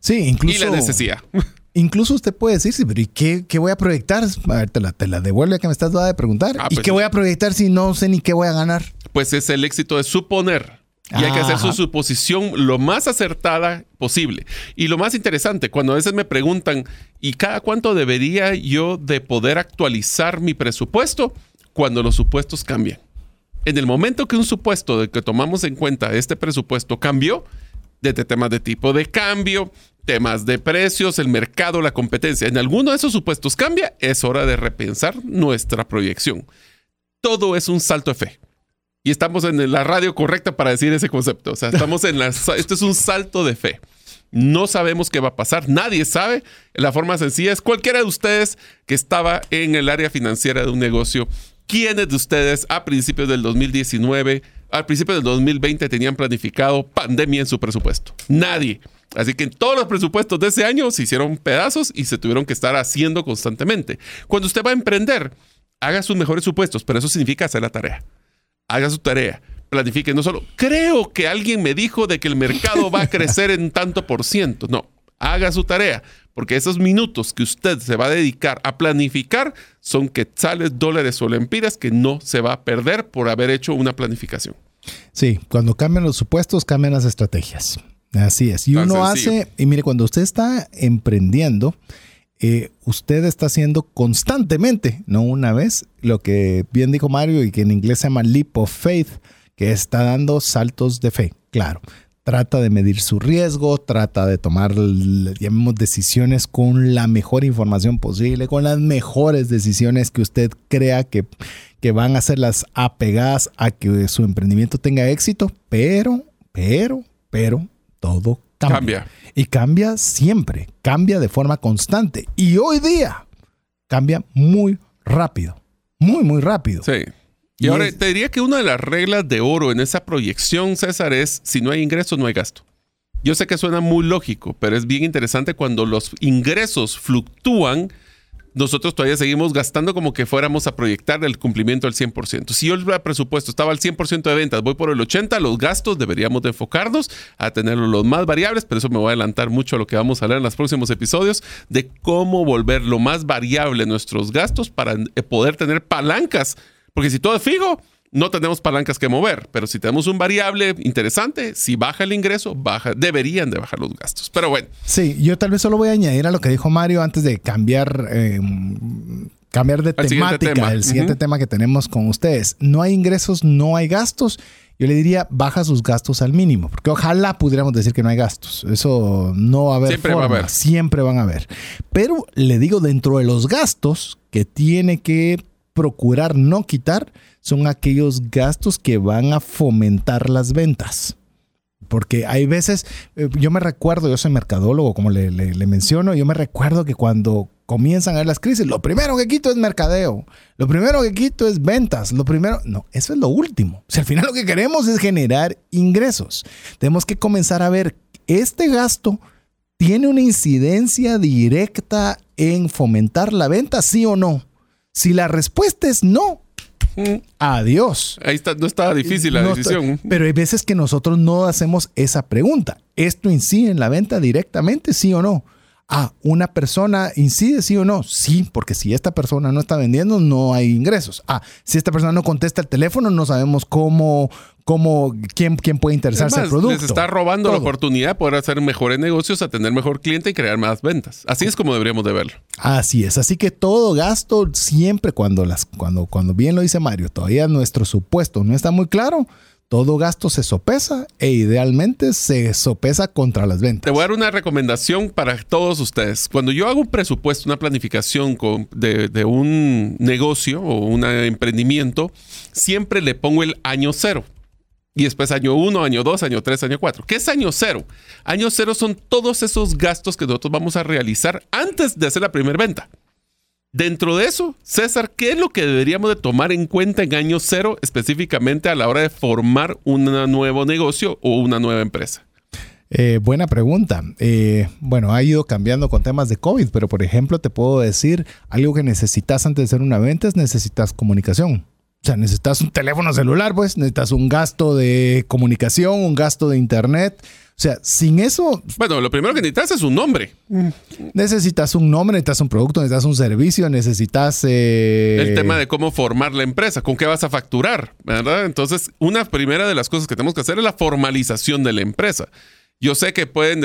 Sí, incluso. Y la necesidad. Incluso usted puede decir, sí, pero ¿y qué, voy a proyectar? A ver, te la, te la devuelve que me estás dando de preguntar. Ah, ¿Y pues qué voy a proyectar si no sé ni qué voy a ganar? Pues es el éxito de suponer. Y hay que hacer su suposición lo más acertada posible. Y lo más interesante, cuando a veces me preguntan, ¿y cada cuánto debería yo de poder actualizar mi presupuesto? Cuando los supuestos cambian. En el momento que un supuesto de que tomamos en cuenta este presupuesto cambió, desde temas de tipo de cambio, temas de precios, el mercado, la competencia, en alguno de esos supuestos cambia, es hora de repensar nuestra proyección. Todo es un salto de fe. Y estamos en la radio correcta para decir ese concepto. O sea, estamos en la... Esto es un salto de fe. No sabemos qué va a pasar, nadie sabe. La forma sencilla es cualquiera de ustedes que estaba en el área financiera de un negocio. ¿Quiénes de ustedes a principios del 2019, al principio del 2020 tenían planificado pandemia en su presupuesto? Nadie. Así que todos los presupuestos de ese año se hicieron pedazos y se tuvieron que estar haciendo constantemente. Cuando usted va a emprender, haga sus mejores supuestos, pero eso significa hacer la tarea. Haga su tarea. Planifique no solo, creo que alguien me dijo de que el mercado va a crecer en tanto por ciento. No, haga su tarea, porque esos minutos que usted se va a dedicar a planificar son quetzales, dólares o lempiras que no se va a perder por haber hecho una planificación. Sí, cuando cambian los supuestos, cambian las estrategias. Así es. Y uno hace, y mire, cuando usted está emprendiendo, eh, usted está haciendo constantemente, no una vez, lo que bien dijo Mario y que en inglés se llama leap of faith, que está dando saltos de fe. Claro, trata de medir su riesgo, trata de tomar, llamemos, decisiones con la mejor información posible, con las mejores decisiones que usted crea que, que van a ser las apegadas a que su emprendimiento tenga éxito, pero, pero, pero, todo cambia. Y cambia siempre, cambia de forma constante. Y hoy día cambia muy rápido, muy, muy rápido. Sí. Y, ahora te diría que una de las reglas de oro en esa proyección, César, es si no hay ingresos, no hay gasto. Yo sé que suena muy lógico, pero es bien interesante cuando los ingresos fluctúan nosotros todavía seguimos gastando como que fuéramos a proyectar el cumplimiento al 100%. Si yo el presupuesto estaba al 100% de ventas, voy por el 80%, los gastos deberíamos de enfocarnos a tener los más variables, pero eso me voy a adelantar mucho a lo que vamos a hablar en los próximos episodios de cómo volver lo más variable nuestros gastos para eh, poder tener palancas. Porque si todo es fijo, no tenemos palancas que mover, pero si tenemos un variable interesante, si baja el ingreso, baja, deberían de bajar los gastos. Pero bueno. Sí, yo tal vez solo voy a añadir a lo que dijo Mario antes de cambiar, eh, cambiar de temática, el siguiente tema que tenemos con ustedes. No hay ingresos, no hay gastos. Yo le diría, baja sus gastos al mínimo, porque ojalá pudiéramos decir que no hay gastos. Eso no va a haber. Siempre va a haber. Siempre van a haber. Pero le digo, dentro de los gastos que tiene que procurar no quitar, son aquellos gastos que van a fomentar las ventas. Porque hay veces, eh, yo me recuerdo, yo soy mercadólogo, como le, menciono, yo me recuerdo que cuando comienzan a ver las crisis, lo primero que quito es mercadeo, lo primero que quito es ventas, lo primero, no, eso es lo último. Si al final lo que queremos es generar ingresos, tenemos que comenzar a ver, este gasto tiene una incidencia directa en fomentar la venta, sí o no. Si la respuesta es no, Adiós. Ahí está, no estaba difícil la decisión. pero hay veces que nosotros no hacemos esa pregunta. ¿Esto incide en la venta directamente, sí o no? Ah, una persona incide, sí o no. Sí, porque si esta persona no está vendiendo, no hay ingresos. Ah, si esta persona no contesta el teléfono, no sabemos cómo, cómo quién, quién puede interesarse al producto. Les está robando la oportunidad de poder hacer mejores negocios, atender mejor cliente y crear más ventas. Así es como deberíamos de verlo. Así es. Así que todo gasto siempre cuando las, cuando, cuando bien lo dice Mario, todavía nuestro supuesto no está muy claro todo gasto se sopesa e idealmente se sopesa contra las ventas. Te voy a dar una recomendación para todos ustedes. Cuando yo hago un presupuesto, una planificación de, un negocio o un emprendimiento, siempre le pongo el año cero. Y después año 1, año 2, año 3, año 4. ¿Qué es año cero? Año cero son todos esos gastos que nosotros vamos a realizar antes de hacer la primera venta. Dentro de eso, César, ¿qué es lo que deberíamos de tomar en cuenta en año cero específicamente a la hora de formar un nuevo negocio o una nueva empresa? Eh, buena pregunta. Eh, bueno, ha ido cambiando con temas de COVID, pero por ejemplo te puedo decir algo que necesitas antes de hacer una venta es necesitas comunicación. O sea, necesitas un teléfono celular, pues necesitas un gasto de comunicación, un gasto de internet o sea, sin eso. Bueno, lo primero que necesitas es un nombre. Necesitas un nombre, necesitas un producto, necesitas un servicio, necesitas. Eh, El tema de cómo formar la empresa, con qué vas a facturar, ¿verdad? Entonces, una primera de las cosas que tenemos que hacer es la formalización de la empresa. Yo sé que pueden.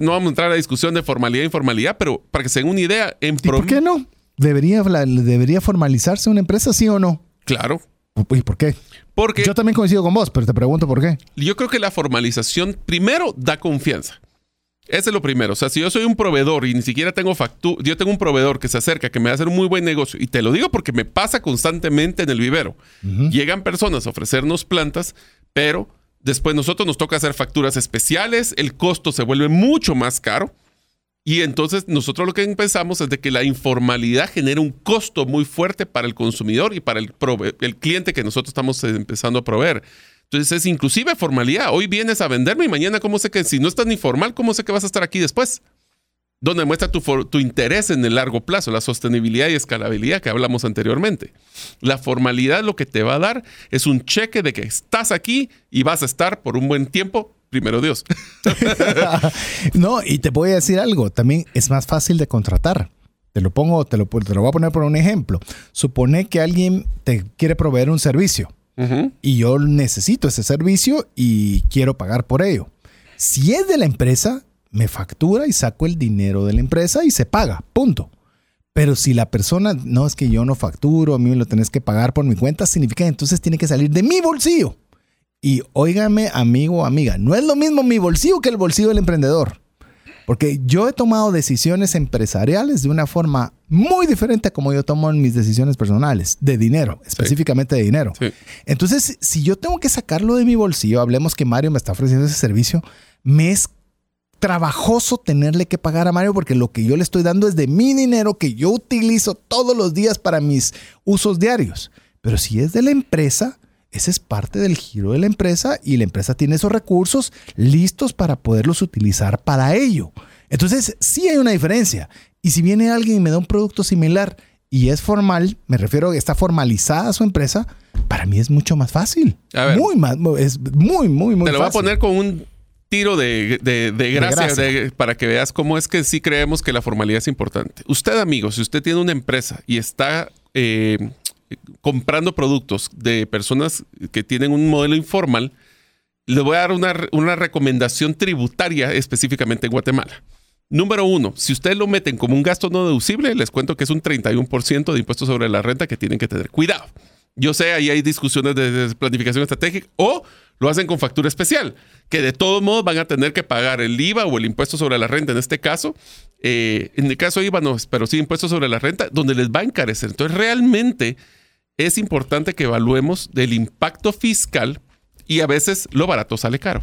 No vamos a entrar a la discusión de formalidad e informalidad, pero para que se den una idea. En ¿Por qué no? ¿Debería, ¿Debería formalizarse una empresa, sí o no? Claro. ¿Y por qué? Porque yo también coincido con vos, pero te pregunto por qué. Yo creo que la formalización primero da confianza. Ese es lo primero. O sea, si yo soy un proveedor y ni siquiera tengo factura, yo tengo un proveedor que se acerca, que me va a hacer un muy buen negocio, y te lo digo porque me pasa constantemente en el vivero. Llegan personas a ofrecernos plantas, pero después nosotros nos toca hacer facturas especiales, el costo se vuelve mucho más caro. Y entonces nosotros lo que pensamos es de que la informalidad genera un costo muy fuerte para el consumidor y para el, cliente que nosotros estamos empezando a proveer. Entonces es inclusive formalidad. Hoy vienes a venderme y mañana, ¿cómo sé que si no estás ni formal, cómo sé que vas a estar aquí después? Donde muestra tu, tu, interés en el largo plazo, la sostenibilidad y escalabilidad que hablamos anteriormente. La formalidad lo que te va a dar es un cheque de que estás aquí y vas a estar por un buen tiempo primero Dios. no, y te voy a decir algo, también es más fácil de contratar. Te lo pongo, te lo, te lo voy a poner por un ejemplo. Supone que alguien te quiere proveer un servicio y yo necesito ese servicio y quiero pagar por ello. Si es de la empresa, me factura y saco el dinero de la empresa y se paga, punto. Pero si la persona, no es que yo no facturo, a mí me lo tenés que pagar por mi cuenta, significa que entonces tiene que salir de mi bolsillo. Y óigame, amigo o amiga, no es lo mismo mi bolsillo que el bolsillo del emprendedor. Porque yo he tomado decisiones empresariales de una forma muy diferente a como yo tomo mis decisiones personales, de dinero, específicamente de dinero. Entonces, si yo tengo que sacarlo de mi bolsillo, hablemos que Mario me está ofreciendo ese servicio, me es trabajoso tenerle que pagar a Mario porque lo que yo le estoy dando es de mi dinero que yo utilizo todos los días para mis usos diarios. Pero si es de la empresa, ese es parte del giro de la empresa y la empresa tiene esos recursos listos para poderlos utilizar para ello. Entonces, sí hay una diferencia. Y si viene alguien y me da un producto similar y es formal, me refiero a que está formalizada su empresa, para mí es mucho más fácil. muy más, es muy, muy, muy Te lo voy a poner con un tiro de, de, gracia, para que veas cómo es que sí creemos que la formalidad es importante. Usted, amigo, si usted tiene una empresa y está eh, comprando productos de personas que tienen un modelo informal, les voy a dar una, una recomendación tributaria específicamente en Guatemala. Número uno, si ustedes lo meten como un gasto no deducible, les cuento que es un 31% de impuestos sobre la renta que tienen que tener. Cuidado. Yo sé, ahí hay discusiones de planificación estratégica o lo hacen con factura especial, que de todos modos van a tener que pagar el IVA o el impuesto sobre la renta en este caso. Eh, en el caso IVA no, pero sí impuestos sobre la renta, donde les va a encarecer. Entonces, realmente es importante que evaluemos del impacto fiscal y a veces lo barato sale caro.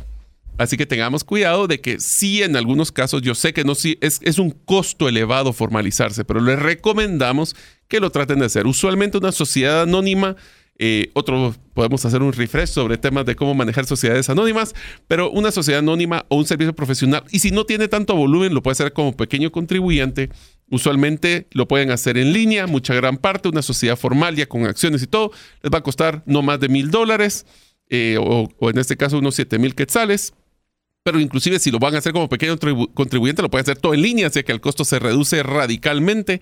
Así que tengamos cuidado de que sí, en algunos casos, yo sé que no sí, es, es un costo elevado formalizarse, pero les recomendamos que lo traten de hacer. Usualmente una sociedad anónima, eh, otro podemos hacer un refresh sobre temas de cómo manejar sociedades anónimas, pero una sociedad anónima o un servicio profesional, y si no tiene tanto volumen, lo puede hacer como pequeño contribuyente Usualmente lo pueden hacer en línea, mucha gran parte, una sociedad formal ya con acciones y todo, les va a costar no más de mil dólares eh, o, en este caso unos siete mil quetzales. pero inclusive si lo van a hacer como pequeño contribuyente, lo pueden hacer todo en línea, así que el costo se reduce radicalmente.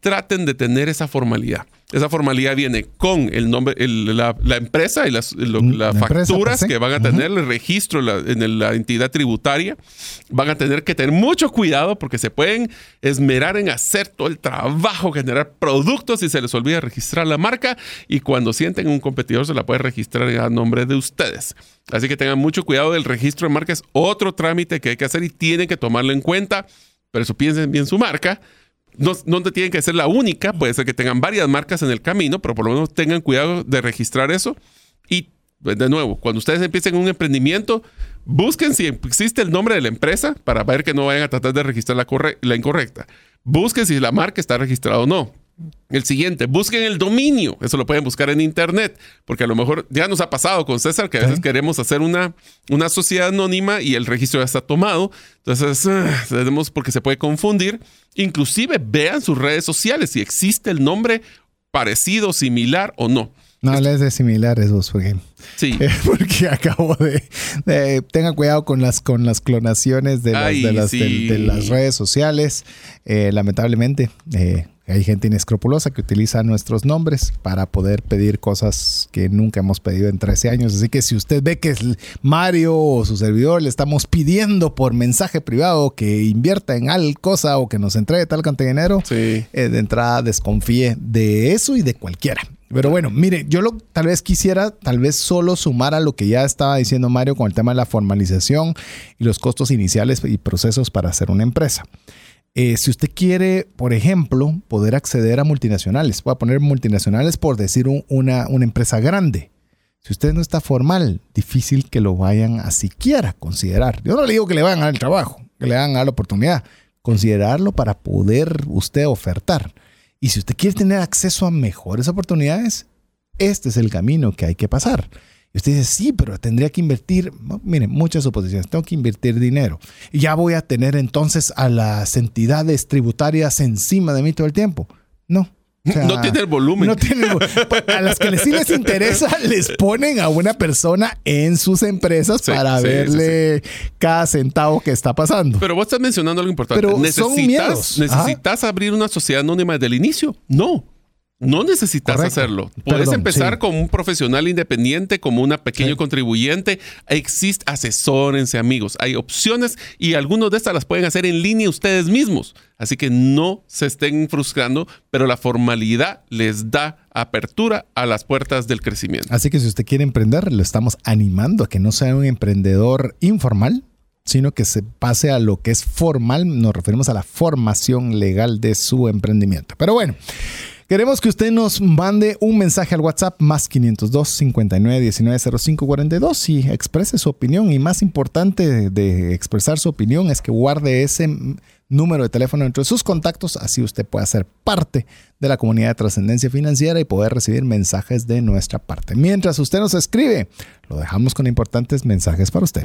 Traten de tener esa formalidad. Esa formalidad viene con el nombre, la, empresa y las facturas que van a tener, el registro en la entidad tributaria. Van a tener que tener mucho cuidado porque se pueden esmerar en hacer todo el trabajo, generar productos y se les olvida registrar la marca y cuando sienten un competidor se la puede registrar a nombre de ustedes. Así que tengan mucho cuidado del registro de marca. Es otro trámite que hay que hacer y tienen que tomarlo en cuenta. Pero eso piensen bien su marca no, no tienen que ser la única, puede ser que tengan varias marcas en el camino, pero por lo menos tengan cuidado de registrar eso. Y pues, de nuevo, cuando ustedes empiecen un emprendimiento, busquen si existe el nombre de la empresa para ver que no vayan a tratar de registrar la, la incorrecta. Busquen si la marca está registrada o no. El siguiente, busquen el dominio. Eso lo pueden buscar en internet, porque a lo mejor ya nos ha pasado con César que a veces queremos hacer una, una sociedad anónima y el registro ya está tomado. Entonces, ah, tenemos porque se puede confundir. Inclusive vean sus redes sociales si existe el nombre parecido, similar o no. No les de similares vos, porque, sí. porque acabo de, Tengan cuidado con las, con las clonaciones de las, de las, redes sociales. Eh, lamentablemente, eh, hay gente inescrupulosa que utiliza nuestros nombres para poder pedir cosas que nunca hemos pedido en 13 años. Así que si usted ve que Mario o su servidor le estamos pidiendo por mensaje privado que invierta en al cosa o que nos entregue tal cantidad de dinero, eh, de entrada desconfíe de eso y de cualquiera. Pero bueno, mire, yo lo, tal vez quisiera, tal vez solo sumar a lo que ya estaba diciendo Mario con el tema de la formalización y los costos iniciales y procesos para hacer una empresa. Eh, si usted quiere, por ejemplo, poder acceder a multinacionales, voy a poner multinacionales por decir una, una empresa grande. Si usted no está formal, difícil que lo vayan a siquiera considerar. Yo no le digo que le vayan a dar el trabajo, que le vayan a dar la oportunidad. Considerarlo para poder usted ofertar. Y si usted quiere tener acceso a mejores oportunidades, este es el camino que hay que pasar. Y usted dice, sí, pero tendría que invertir, miren, muchas suposiciones, tengo que invertir dinero. Y ya voy a tener entonces a las entidades tributarias encima de mí todo el tiempo. No. No tiene el volumen. No tiene a las que sí les interesa, les ponen a una persona en sus empresas para verle cada centavo que está pasando. Pero vos estás mencionando algo importante. Pero ¿Necesitas, ¿necesitas abrir una sociedad anónima desde el inicio? No. No necesitas hacerlo. Puedes empezar como un profesional independiente, como una pequeño contribuyente. Existe, asesórense, amigos. Hay opciones y algunas de estas las pueden hacer en línea ustedes mismos. Así que no se estén frustrando, pero la formalidad les da apertura a las puertas del crecimiento. Así que si usted quiere emprender, lo estamos animando a que no sea un emprendedor informal, sino que se pase a lo que es formal. Nos referimos a la formación legal de su emprendimiento. Pero bueno. Queremos que usted nos mande un mensaje al WhatsApp más 502 59 19 05 42 y exprese su opinión. Y más importante de expresar su opinión es que guarde ese número de teléfono entre sus contactos, así usted puede ser parte de la comunidad de trascendencia financiera y poder recibir mensajes de nuestra parte. Mientras usted nos escribe, lo dejamos con importantes mensajes para usted.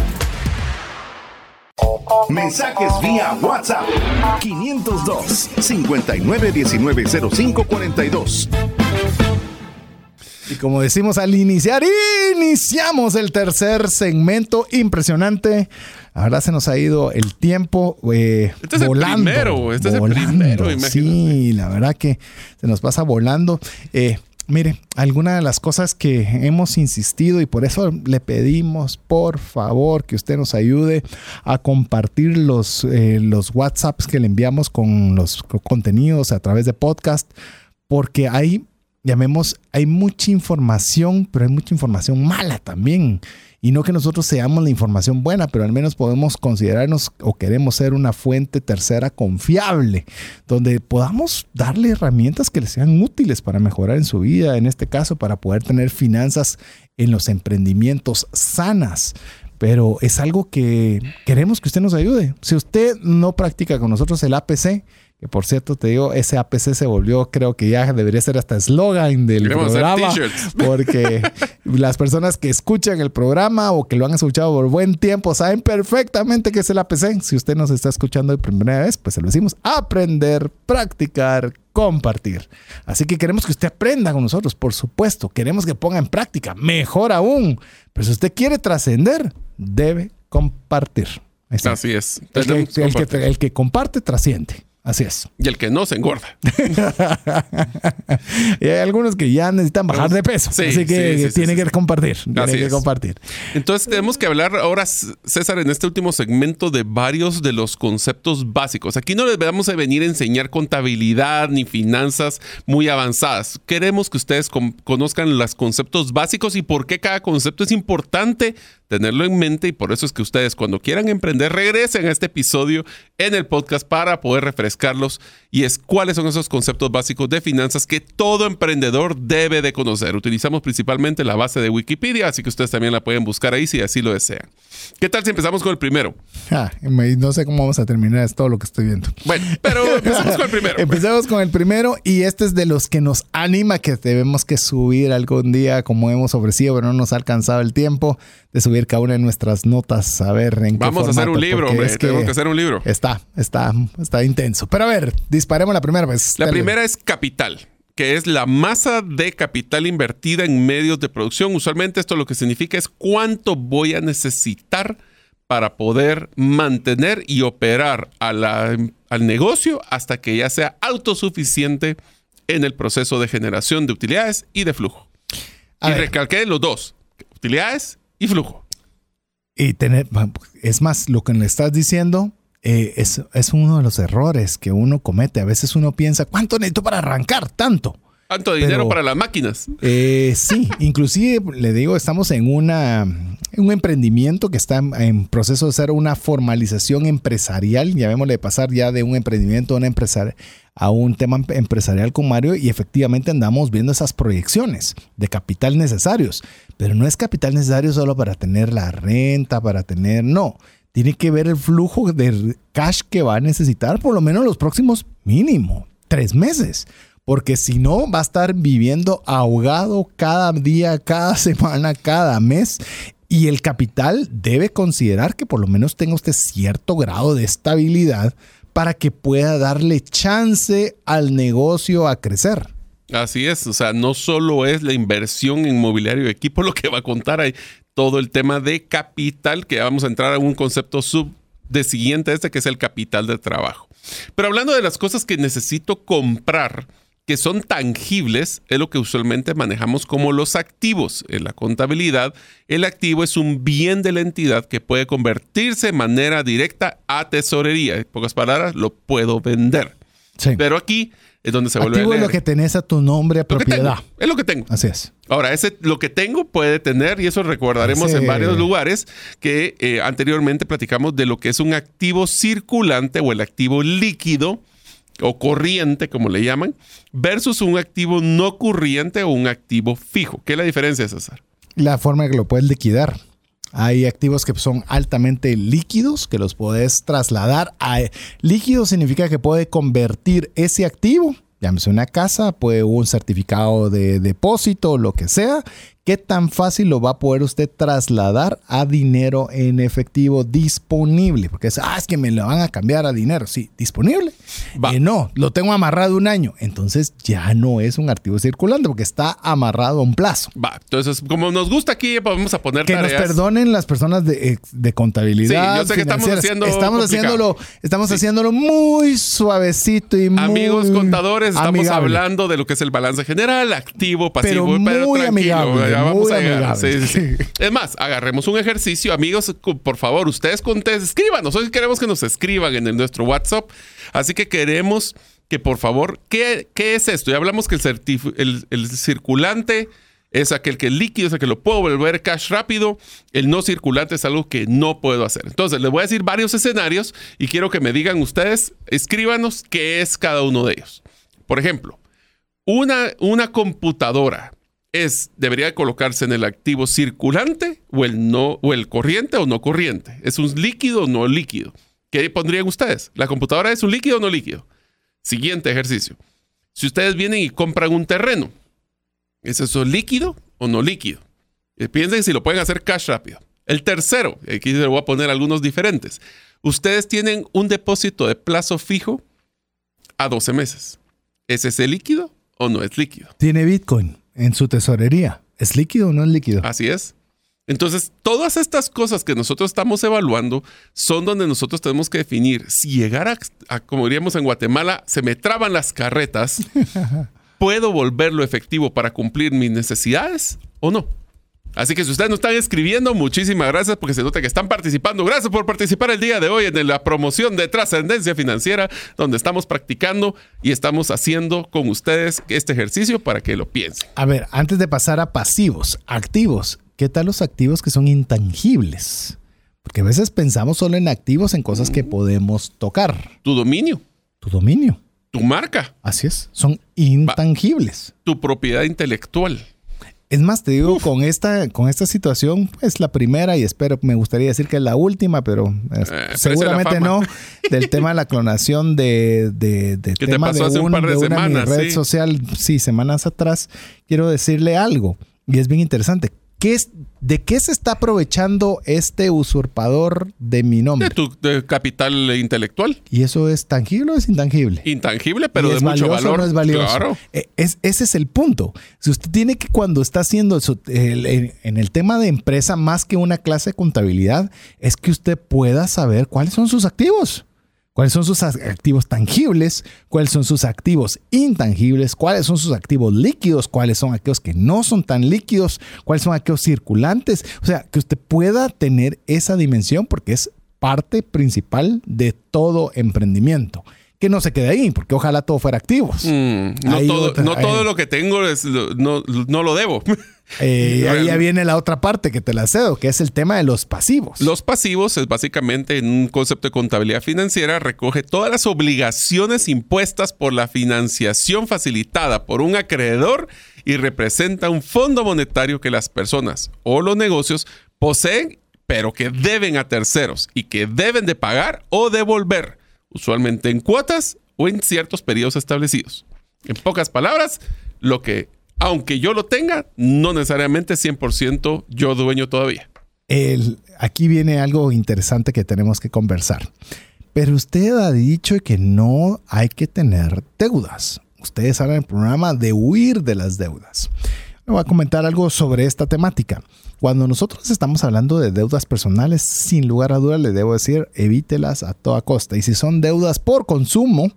Mensajes vía WhatsApp 502 59190542. Y como decimos al iniciar, iniciamos el tercer segmento impresionante. Ahora se nos ha ido el tiempo eh, este es volando. El primero, este es el primero, Sí, la verdad que se nos pasa volando. Eh, Mire, alguna de las cosas que hemos insistido y por eso le pedimos por favor que usted nos ayude a compartir los, eh, los WhatsApps que le enviamos con los contenidos a través de podcast porque hay, llamemos, hay mucha información, pero hay mucha información mala también. Y no que nosotros seamos la información buena, pero al menos podemos considerarnos o queremos ser una fuente tercera confiable, donde podamos darle herramientas que les sean útiles para mejorar en su vida, en este caso para poder tener finanzas en los emprendimientos sanas. Pero es algo que queremos que usted nos ayude. Si usted no practica con nosotros el APC, que por cierto, te digo, ese APC se volvió, creo que ya debería ser hasta eslogan del programa. Porque las personas que escuchan el programa o que lo han escuchado por buen tiempo saben perfectamente qué es el APC. Si usted nos está escuchando de primera vez, pues se lo decimos. Aprender, practicar, compartir. Así que queremos que usted aprenda con nosotros, por supuesto. Queremos que ponga en práctica, mejor aún. Pero si usted quiere trascender, debe compartir. Así es. el que comparte trasciende. Así es. Y el que no se engorda. y hay algunos que ya necesitan bajar de peso. así que tienen que compartir. Tienen que compartir. Entonces tenemos que hablar ahora, César, en este último segmento de varios de los conceptos básicos. Aquí no les vamos a venir a enseñar contabilidad ni finanzas muy avanzadas. Queremos que ustedes conozcan los conceptos básicos y por qué cada concepto es importante tenerlo en mente y por eso es que ustedes cuando quieran emprender regresen a este episodio en el podcast para poder refrescarlos y es cuáles son esos conceptos básicos de finanzas que todo emprendedor debe de conocer. Utilizamos principalmente la base de Wikipedia, así que ustedes también la pueden buscar ahí si así lo desean. ¿Qué tal si empezamos con el primero? Ah, no sé cómo vamos a terminar, es todo lo que estoy viendo. Bueno, pero empezamos con el primero. empezamos con el primero y este es de los que nos anima que debemos que subir algún día como hemos ofrecido, pero no nos ha alcanzado el tiempo de subir cada una de nuestras notas a ver en qué Vamos a hacer un libro, hombre. Tenemos que hacer un libro. Está, está, está intenso. Pero a ver, disparemos la primera vez. La primera es capital que es la masa de capital invertida en medios de producción. Usualmente esto lo que significa es cuánto voy a necesitar para poder mantener y operar al negocio hasta que ya sea autosuficiente en el proceso de generación de utilidades y de flujo. y recalqué los dos, utilidades y flujo. Y tener, es más, lo que le estás diciendo eh, es, es, uno de los errores que uno comete. A veces uno piensa, ¿cuánto necesito para arrancar? Tanto. Tanto dinero para las máquinas. Eh, sí, inclusive le digo, estamos en una un emprendimiento que está en, proceso de ser una formalización empresarial, llamémosle pasar ya de un emprendimiento a, una a un tema empresarial con Mario y efectivamente andamos viendo esas proyecciones de capital necesarios, pero no es capital necesario solo para tener la renta, para tener, no, tiene que ver el flujo de cash que va a necesitar por lo menos los próximos mínimo tres meses. Porque si no, va a estar viviendo ahogado cada día, cada semana, cada mes. Y el capital debe considerar que por lo menos tenga usted cierto grado de estabilidad para que pueda darle chance al negocio a crecer. Así es, o sea, no solo es la inversión en mobiliario de equipo lo que va a contar, hay todo el tema de capital, que vamos a entrar a un concepto sub de siguiente este, que es el capital de trabajo. Pero hablando de las cosas que necesito comprar, que son tangibles, es lo que usualmente manejamos como los activos. En la contabilidad, el activo es un bien de la entidad que puede convertirse de manera directa a tesorería. En pocas palabras, lo puedo vender. Pero aquí es donde se vuelve Activo es lo que tenés a tu nombre, propiedad. Es lo que tengo. Así es. Ahora, ese lo que tengo puede tener, y eso recordaremos en varios lugares, que eh, anteriormente platicamos de lo que es un activo circulante o el activo líquido o corriente, como le llaman, versus un activo no corriente o un activo fijo. ¿Qué es la diferencia, César? La forma en que lo puedes liquidar. Hay activos que son altamente líquidos, que los puedes trasladar a... Líquido significa que puede convertir ese activo, llámese una casa, puede un certificado de depósito, lo que sea, ¿Qué tan fácil lo va a poder usted trasladar a dinero en efectivo disponible? Porque es, ah, es que me lo van a cambiar a dinero. Sí, disponible. Y no, lo tengo amarrado un año. Entonces ya no es un activo circulante porque está amarrado a un plazo. Va, entonces como nos gusta aquí, vamos a poner Que nos perdonen las personas de, eh, contabilidad. Sí, yo sé que estamos haciendo Estamos haciéndolo, estamos haciéndolo muy suavecito y muy Amigos contadores, estamos hablando de lo que es el balance general, activo, pasivo, pero muy amigable vamos a Es más, agarremos un ejercicio. Amigos, por favor, ustedes contesten, escriban. Nosotros queremos que nos escriban en nuestro WhatsApp. Así que queremos que por favor, ¿qué, qué es esto? Ya hablamos que el, el, circulante es aquel que es líquido, es el que lo puedo volver cash rápido. El no circulante es algo que no puedo hacer. Entonces, les voy a decir varios escenarios y quiero que me digan ustedes, escríbanos qué es cada uno de ellos. Por ejemplo, una, una computadora es, debería colocarse en el activo circulante o el, no, o el corriente o no corriente. ¿Es un líquido o no líquido? ¿Qué pondrían ustedes? ¿La computadora es un líquido o no líquido? Siguiente ejercicio. Si ustedes vienen y compran un terreno, ¿es eso líquido o no líquido? Eh, piensen si lo pueden hacer cash rápido. El tercero, aquí les voy a poner algunos diferentes. Ustedes tienen un depósito de plazo fijo a 12 meses. ¿Es ese líquido o no es líquido? Tiene Bitcoin en su tesorería. ¿Es líquido o no es líquido? Así es. Entonces, todas estas cosas que nosotros estamos evaluando son donde nosotros tenemos que definir si llegar a, como diríamos en Guatemala, se me traban las carretas, ¿puedo volverlo efectivo para cumplir mis necesidades o no? Así que si ustedes nos están escribiendo, muchísimas gracias porque se nota que están participando. Gracias por participar el día de hoy en la promoción de trascendencia financiera, donde estamos practicando y estamos haciendo con ustedes este ejercicio para que lo piensen. A ver, antes de pasar a pasivos, activos, ¿qué tal los activos que son intangibles? Porque a veces pensamos solo en activos, en cosas que podemos tocar. Tu dominio. Tu dominio. Tu marca. Así es, son intangibles. Tu propiedad intelectual. Es más, te digo, con esta, con esta situación, es la primera y espero, me gustaría decir que es la última, pero eh, seguramente no, del tema de la clonación de, de, de tema de, un, de, una red social, sí, semanas atrás, quiero decirle algo, y es bien interesante. ¿De qué se está aprovechando este usurpador de mi nombre? De tu capital intelectual. ¿Y eso es tangible o es intangible? Intangible, pero de mucho valor. No es valioso. Claro. E, es, ese es el punto. Si usted tiene que, cuando está haciendo eso, en el tema de empresa, más que una clase de contabilidad, es que usted pueda saber cuáles son sus activos cuáles son sus activos tangibles, cuáles son sus activos intangibles, cuáles son sus activos líquidos, cuáles son aquellos que no son tan líquidos, cuáles son aquellos circulantes. O sea, que usted pueda tener esa dimensión porque es parte principal de todo emprendimiento que no se quede ahí, porque ojalá todo fuera activos. Mm, no, todo, lo que tengo es, no, lo debo. Eh, ahí ya viene la otra parte que te la cedo, que es el tema de los pasivos. Los pasivos es básicamente en un concepto de contabilidad financiera, recoge todas las obligaciones impuestas por la financiación facilitada por un acreedor y representa un fondo monetario que las personas o los negocios poseen, pero que deben a terceros y que deben de pagar o devolver usualmente en cuotas o en ciertos periodos establecidos. En pocas palabras, lo que, aunque yo lo tenga, no necesariamente 100% yo dueño todavía. El, aquí viene algo interesante que tenemos que conversar. Pero usted ha dicho que no hay que tener deudas. Ustedes saben el programa de huir de las deudas. Le voy a comentar algo sobre esta temática. Cuando nosotros estamos hablando de deudas personales, sin lugar a dudas le debo decir, evítelas a toda costa. Y si son deudas por consumo,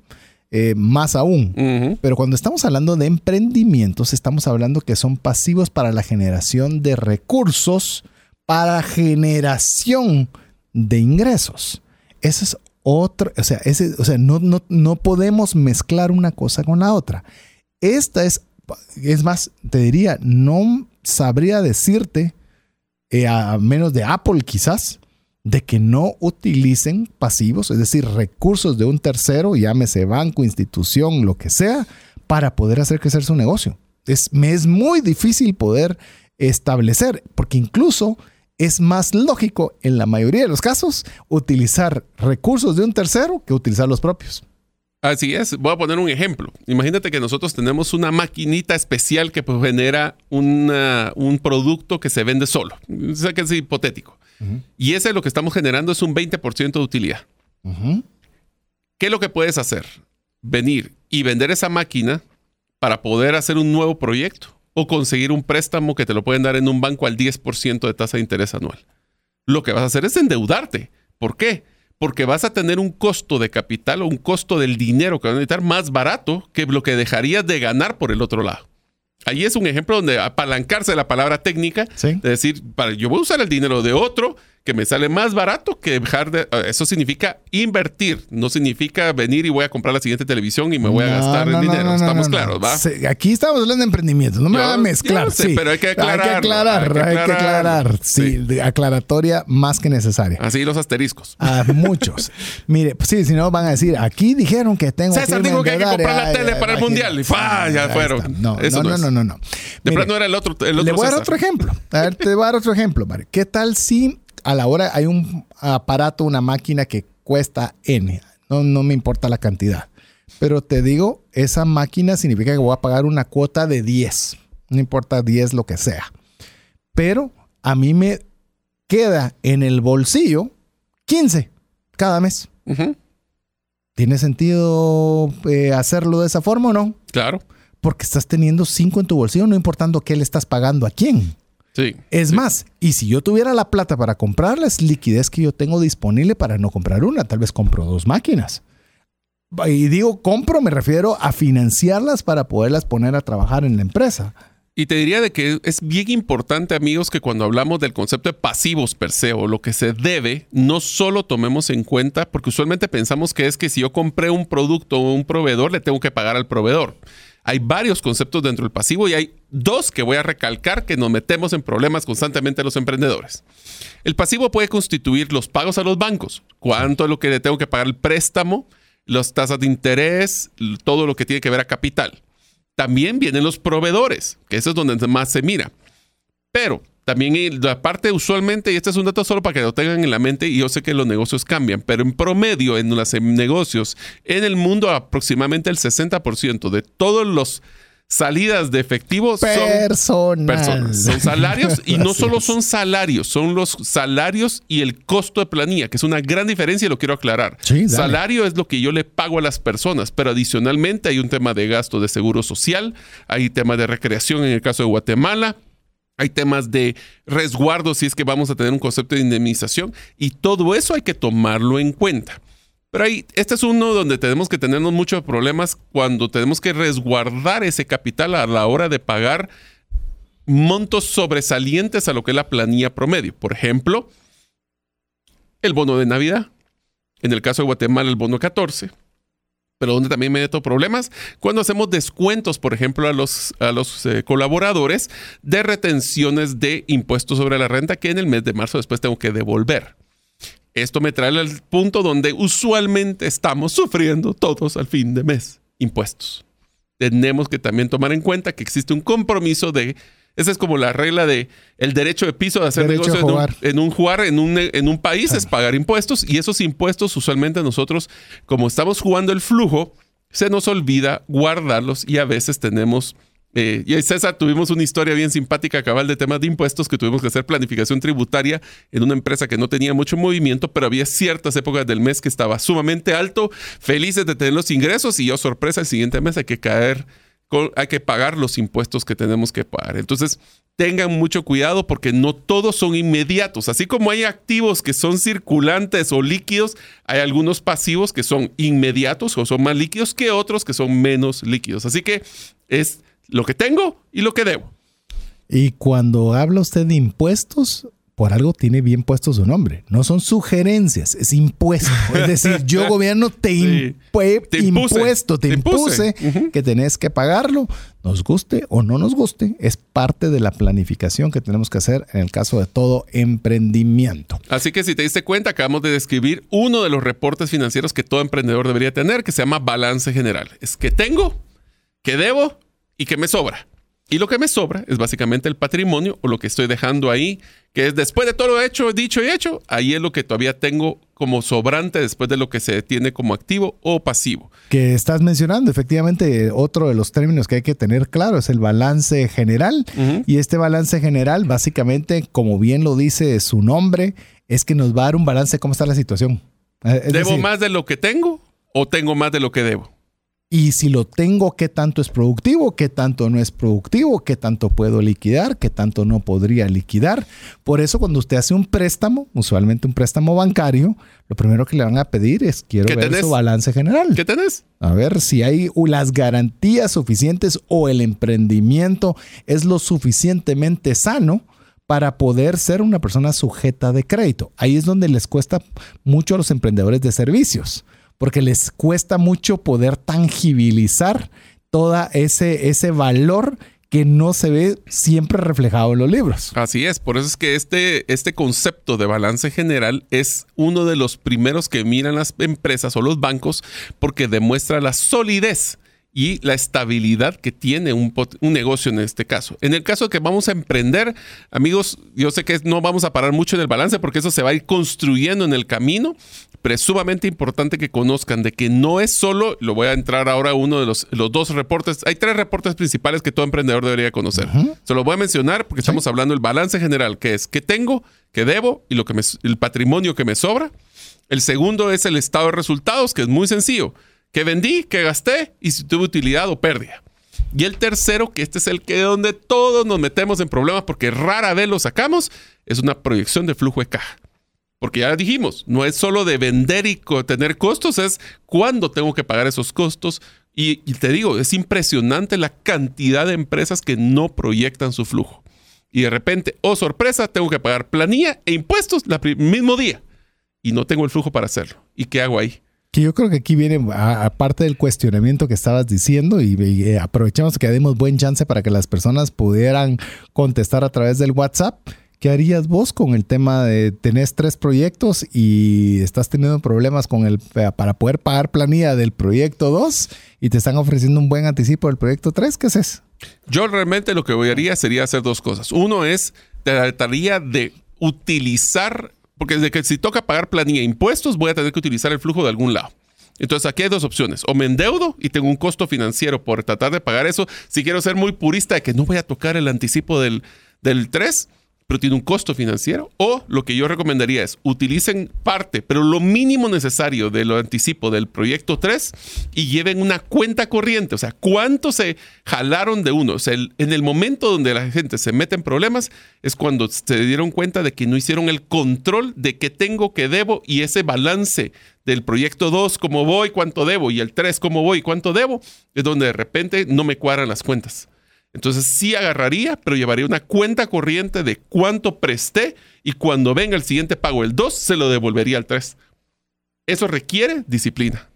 eh, más aún. Pero cuando estamos hablando de emprendimientos, estamos hablando que son pasivos para la generación de recursos, para generación de ingresos. Eso es otro, o sea, ese, o sea no, no, no podemos mezclar una cosa con la otra. Esta es, es más, te diría, no sabría decirte eh, a menos de Apple quizás, de que no utilicen pasivos, es decir, recursos de un tercero, llámese banco, institución, lo que sea, para poder hacer crecer su negocio. Es, me es muy difícil poder establecer, porque incluso es más lógico en la mayoría de los casos utilizar recursos de un tercero que utilizar los propios. Así es, voy a poner un ejemplo. Imagínate que nosotros tenemos una maquinita especial que pues, genera un producto que se vende solo. Sé que es hipotético. Y ese lo que estamos generando es un 20% de utilidad. ¿Qué es lo que puedes hacer? Venir y vender esa máquina para poder hacer un nuevo proyecto o conseguir un préstamo que te lo pueden dar en un banco al 10% de tasa de interés anual. Lo que vas a hacer es endeudarte. ¿Por qué? Porque vas a tener un costo de capital o un costo del dinero que vas a necesitar más barato que lo que dejarías de ganar por el otro lado. Ahí es un ejemplo donde apalancarse la palabra técnica, de decir, para, yo voy a usar el dinero de otro que me sale más barato que dejar de... eh, Eso significa invertir, no significa venir y voy a comprar la siguiente televisión y me voy a No, gastar no, el dinero. no, Estamos claros, ¿va? Se- Aquí estamos hablando de emprendimiento, no me Yo- va a mezclar. sé, sí. pero hay que Hay que aclarar, hay que hay que aclarar. Sí, aclaratoria más que necesaria. Así los asteriscos. A muchos. Mire, pues sí, si no van a decir, aquí dijeron que tengo César dijo que hay que comprar la tele para el mundial. Y ¡fua! ya Ahí fueron. No, no, no no, no. De plano era el otro, le voy a dar otro ejemplo. A ver, te voy a dar otro ejemplo, Mari. ¿Qué tal si a la hora hay un aparato, una máquina que cuesta N? No, no me importa la cantidad. Pero te digo, esa máquina significa que voy a pagar una cuota de 10. No importa 10 lo que sea. Pero a mí me queda en el bolsillo 15 cada mes. ¿Tiene sentido eh, hacerlo de esa forma o no? Claro. Porque estás teniendo 5 en tu bolsillo, no importando qué le estás pagando a quién. Sí. Es Sí. más, y si yo tuviera la plata para comprarla, es liquidez que yo tengo disponible para no comprar una. Tal vez compro dos máquinas. Y digo compro, me refiero a financiarlas para poderlas poner a trabajar en la empresa. Y te diría de que es bien importante, amigos, que cuando hablamos del concepto de pasivos per se o lo que se debe, no solo tomemos en cuenta, porque usualmente pensamos que es que si yo compré un producto o un proveedor, le tengo que pagar al proveedor. Hay varios conceptos dentro del pasivo y hay dos que voy a recalcar que nos metemos en problemas constantemente los emprendedores. El pasivo puede constituir los pagos a los bancos, cuánto es lo que le tengo que pagar el préstamo, las tasas de interés, todo lo que tiene que ver a capital. También vienen los proveedores, que eso es donde más se mira. Pero también la parte usualmente, y este es un dato solo para que lo tengan en la mente, y yo sé que los negocios cambian, pero en promedio en los negocios en el mundo aproximadamente el 60% de todos los salidas de efectivo son Personal. personas. Son salarios y no solo son salarios, son los salarios y el costo de planilla, que es una gran diferencia y lo quiero aclarar. Sí. Salario es lo que yo le pago a las personas, pero adicionalmente hay un tema de gasto de seguro social, hay tema de recreación en el caso de Guatemala. Hay temas de resguardo si es que vamos a tener un concepto de indemnización y todo eso hay que tomarlo en cuenta. Pero ahí, este es uno donde tenemos que tenernos muchos problemas cuando tenemos que resguardar ese capital a la hora de pagar montos sobresalientes a lo que es la planilla promedio. Por ejemplo, el bono de Navidad. En el caso de Guatemala, el bono 14. Pero donde también me meto problemas cuando hacemos descuentos, por ejemplo, a los, a los eh, colaboradores de retenciones de impuestos sobre la renta que en el mes de marzo después tengo que devolver. Esto me trae al punto donde usualmente estamos sufriendo todos al fin de mes impuestos. Tenemos que también tomar en cuenta que existe un compromiso de esa es como la regla de el derecho de piso de hacer Derecho a negocio en un, jugar. en un jugar en un, en un país es pagar impuestos y esos impuestos usualmente nosotros como estamos jugando el flujo se nos olvida guardarlos y a veces tenemos eh, y César, tuvimos una historia bien simpática cabal de temas de impuestos que tuvimos que hacer planificación tributaria en una empresa que no tenía mucho movimiento, pero había ciertas épocas del mes que estaba sumamente alto, felices de tener los ingresos y yo sorpresa, el siguiente mes hay que caer, hay que pagar los impuestos que tenemos que pagar. Entonces, tengan mucho cuidado porque no todos son inmediatos. Así como hay activos que son circulantes o líquidos, hay algunos pasivos que son inmediatos o son más líquidos que otros que son menos líquidos. Así que es lo que tengo y lo que debo. Y cuando habla usted de impuestos, por algo tiene bien puesto su nombre. No son sugerencias, es impuesto. Es decir, yo gobierno te, Sí. impue- Te impuse, impuesto, te, te impuse que tenés que pagarlo. Nos guste o no nos guste, es parte de la planificación que tenemos que hacer en el caso de todo emprendimiento. Así que si te diste cuenta, acabamos de describir uno de los reportes financieros que todo emprendedor debería tener, que se llama balance general. Es que tengo, que debo y que me sobra. Y lo que me sobra es básicamente el patrimonio o lo que estoy dejando ahí, que es después de todo lo hecho, dicho y hecho, ahí es lo que todavía tengo como sobrante después de lo que se tiene como activo o pasivo. Que estás mencionando, efectivamente, otro de los términos que hay que tener claro es el balance general. Y este balance general, básicamente, como bien lo dice su nombre, es que nos va a dar un balance de cómo está la situación. Eh, es ¿Debo decir, más de lo que tengo o tengo más de lo que debo? Y si lo tengo, ¿qué tanto es productivo? ¿Qué tanto no es productivo? ¿Qué tanto puedo liquidar? ¿Qué tanto no podría liquidar? Por eso cuando usted hace un préstamo, usualmente un préstamo bancario, lo primero que le van a pedir es quiero ¿Qué ver tenés? su balance general. ¿Qué tenés? A ver si hay las garantías suficientes o el emprendimiento es lo suficientemente sano para poder ser una persona sujeta de crédito. Ahí es donde les cuesta mucho a los emprendedores de servicios, porque les cuesta mucho poder tangibilizar todo ese, ese valor que no se ve siempre reflejado en los libros. Así es, por eso es que este, este concepto de balance general es uno de los primeros que miran las empresas o los bancos porque demuestra la solidez y la estabilidad que tiene un, negocio en este caso. En el caso que vamos a emprender, amigos, yo sé que no vamos a parar mucho en el balance porque eso se va a ir construyendo en el camino, pero es sumamente importante que conozcan de que no es solo, lo voy a entrar ahora a uno de los, los dos reportes, hay tres reportes principales que todo emprendedor debería conocer. Se los voy a mencionar porque estamos hablando del balance general, que es qué tengo, qué debo y lo que me, el patrimonio que me sobra. El segundo es el estado de resultados, que es muy sencillo que vendí, que gasté y si tuve utilidad o pérdida. Y el tercero, que este es el que donde todos nos metemos en problemas porque rara vez lo sacamos, es una proyección de flujo de caja. Porque ya dijimos, no es solo de vender y tener costos, es cuándo tengo que pagar esos costos. Y, te digo, es impresionante la cantidad de empresas que no proyectan su flujo. Y de repente, oh sorpresa, tengo que pagar planilla e impuestos el mismo día. Y no tengo el flujo para hacerlo. ¿Y qué hago ahí? Que yo creo que aquí viene, aparte del cuestionamiento que estabas diciendo, y, eh, aprovechamos que demos buen chance para que las personas pudieran contestar a través del WhatsApp. ¿Qué harías vos con el tema de tenés tres proyectos y estás teniendo problemas con el para poder pagar planilla del proyecto 2 y te están ofreciendo un buen anticipo del proyecto 3? ¿Qué es Yo realmente lo que haría sería hacer dos cosas. Uno es, trataría de utilizar porque desde que si toca pagar planilla e impuestos, voy a tener que utilizar el flujo de algún lado. Entonces aquí hay dos opciones. O me endeudo y tengo un costo financiero por tratar de pagar eso. Si quiero ser muy purista de que no voy a tocar el anticipo del, del 3, pero tiene un costo financiero. O lo que yo recomendaría es utilicen parte, pero lo mínimo necesario de lo anticipo del proyecto 3 y lleven una cuenta corriente. O sea, cuánto se jalaron de uno. O sea, en el momento donde la gente se mete en problemas es cuando se dieron cuenta de que no hicieron el control de qué tengo, qué debo y ese balance del proyecto 2, cómo voy, cuánto debo, y el 3, cómo voy, cuánto debo, es donde de repente no me cuadran las cuentas. Entonces sí agarraría, pero llevaría una cuenta corriente de cuánto presté y cuando venga el siguiente pago, el 2, se lo devolvería al 3. Eso requiere disciplina.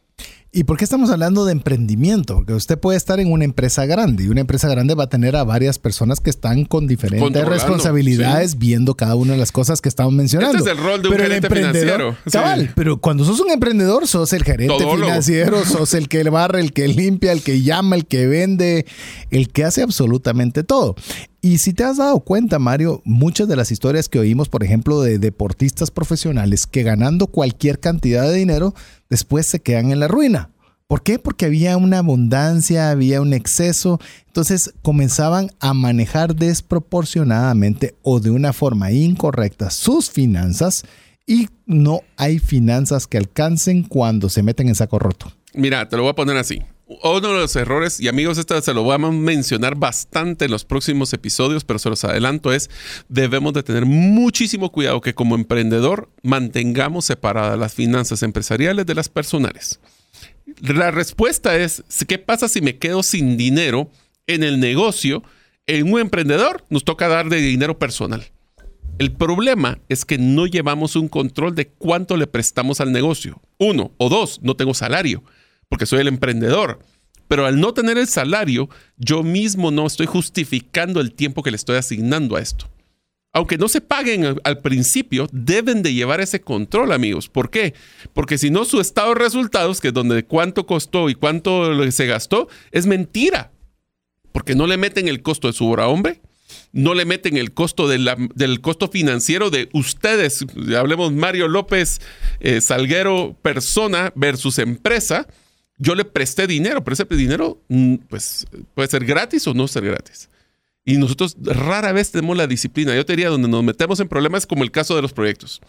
¿Y por qué estamos hablando de emprendimiento? Porque usted puede estar en una empresa grande y una empresa grande va a tener a varias personas que están con diferentes responsabilidades viendo cada una de las cosas que estamos mencionando. Este es el rol de un gerente financiero. Cabal, pero cuando sos un emprendedor, sos el gerente financiero, sos el que barre, el que limpia, el que llama, el que vende, el que hace absolutamente todo. Y si te has dado cuenta, Mario, muchas de las historias que oímos, por ejemplo, de deportistas profesionales que ganando cualquier cantidad de dinero, después se quedan en la ruina. ¿Por qué? Porque había una abundancia, había un exceso, entonces comenzaban a manejar desproporcionadamente o de una forma incorrecta sus finanzas y no hay finanzas que alcancen cuando se meten en saco roto. Mira, te lo voy a poner así. Uno de los errores, y amigos, esto se lo voy a mencionar bastante en los próximos episodios, pero se los adelanto, es debemos de tener muchísimo cuidado que como emprendedor mantengamos separadas las finanzas empresariales de las personales. La respuesta es, ¿qué pasa si me quedo sin dinero en el negocio? En un emprendedor nos toca dar de dinero personal. El problema es que no llevamos un control de cuánto le prestamos al negocio. Uno o dos, no tengo salario porque soy el emprendedor. Pero al no tener el salario, yo mismo no estoy justificando el tiempo que le estoy asignando a esto. Aunque no se paguen al principio, deben de llevar ese control, amigos. ¿Por qué? Porque si no, su estado de resultados, que es donde cuánto costó y cuánto se gastó, es mentira. Porque no le meten el costo de su hora hombre, no le meten el costo del costo financiero de ustedes. Hablemos Mario López eh, Salguero, persona versus empresa yo le presté dinero, pero ese dinero mm, pues, puede ser gratis o no ser gratis. Y nosotros rara vez tenemos la disciplina. Yo te diría, donde nos metemos en problemas como el caso de los proyectos.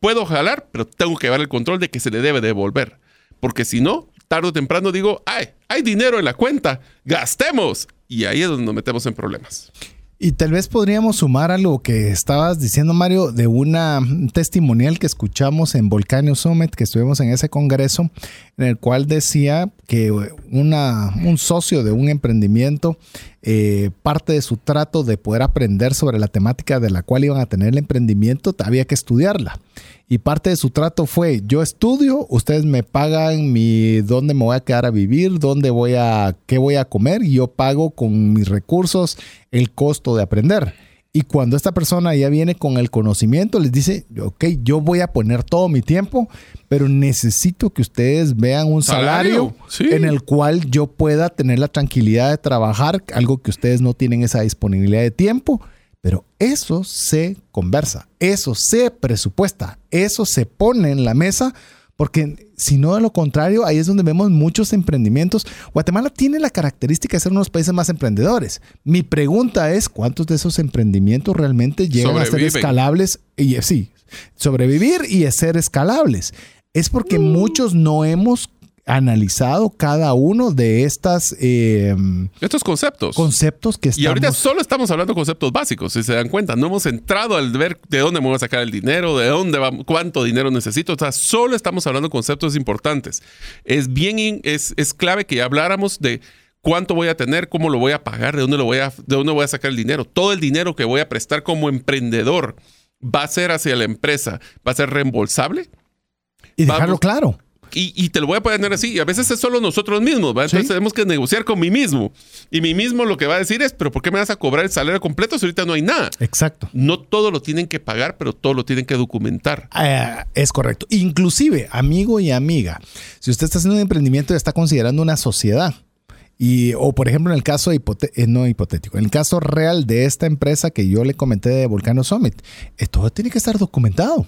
Puedo jalar, pero tengo que llevar el control de que se le debe devolver. Porque si no, tarde o temprano digo, ay, hay dinero en la cuenta, gastemos. Y ahí es donde nos metemos en problemas. Y tal vez podríamos sumar a lo que estabas diciendo, Mario, de una testimonial que escuchamos en Volcano Summit, que estuvimos en ese congreso, en el cual decía que una, un socio de un emprendimiento eh, parte de su trato de poder aprender sobre la temática de la cual iban a tener el emprendimiento, había que estudiarla. Y parte de su trato fue, yo estudio, ustedes me pagan mi dónde me voy a quedar a vivir, dónde voy a qué voy a comer y yo pago con mis recursos el costo de aprender. Y cuando esta persona ya viene con el conocimiento, les dice, ok, yo voy a poner todo mi tiempo, pero necesito que ustedes vean un salario, en el cual yo pueda tener la tranquilidad de trabajar, algo que ustedes no tienen esa disponibilidad de tiempo. Pero eso se conversa, eso se presupuesta, eso se pone en la mesa porque si no, de lo contrario, ahí es donde vemos muchos emprendimientos. Guatemala tiene la característica de ser uno de los países más emprendedores. Mi pregunta es, ¿cuántos de esos emprendimientos realmente llegan a ser escalables? Y sí, sobrevivir y ser escalables. Es porque mm. muchos no hemos analizado cada uno de estas eh, estos conceptos. conceptos que estamos... y ahorita solo estamos hablando de conceptos básicos si se dan cuenta. No hemos entrado al ver de dónde me voy a sacar el dinero de dónde va cuánto dinero necesito. O sea solo estamos hablando de conceptos importantes. Es bien es, es clave que habláramos de cuánto voy a tener cómo lo voy a pagar de dónde lo voy a de dónde voy a sacar el dinero. Todo el dinero que voy a prestar como emprendedor va a ser hacia la empresa va a ser reembolsable y dejarlo claro y, te lo voy a poner así. Y a veces es solo nosotros mismos, Entonces tenemos que negociar con mí mismo. Y mí mismo lo que va a decir es, pero ¿por qué me vas a cobrar el salario completo si ahorita no hay nada? Exacto. No todo lo tienen que pagar, pero todo lo tienen que documentar. Eh, es correcto. Inclusive, amigo y amiga, si usted está haciendo un emprendimiento y está considerando una sociedad, y, o por ejemplo en el caso eh, no hipotético, en el caso real de esta empresa que yo le comenté de Volcano Summit, eh, todo tiene que estar documentado.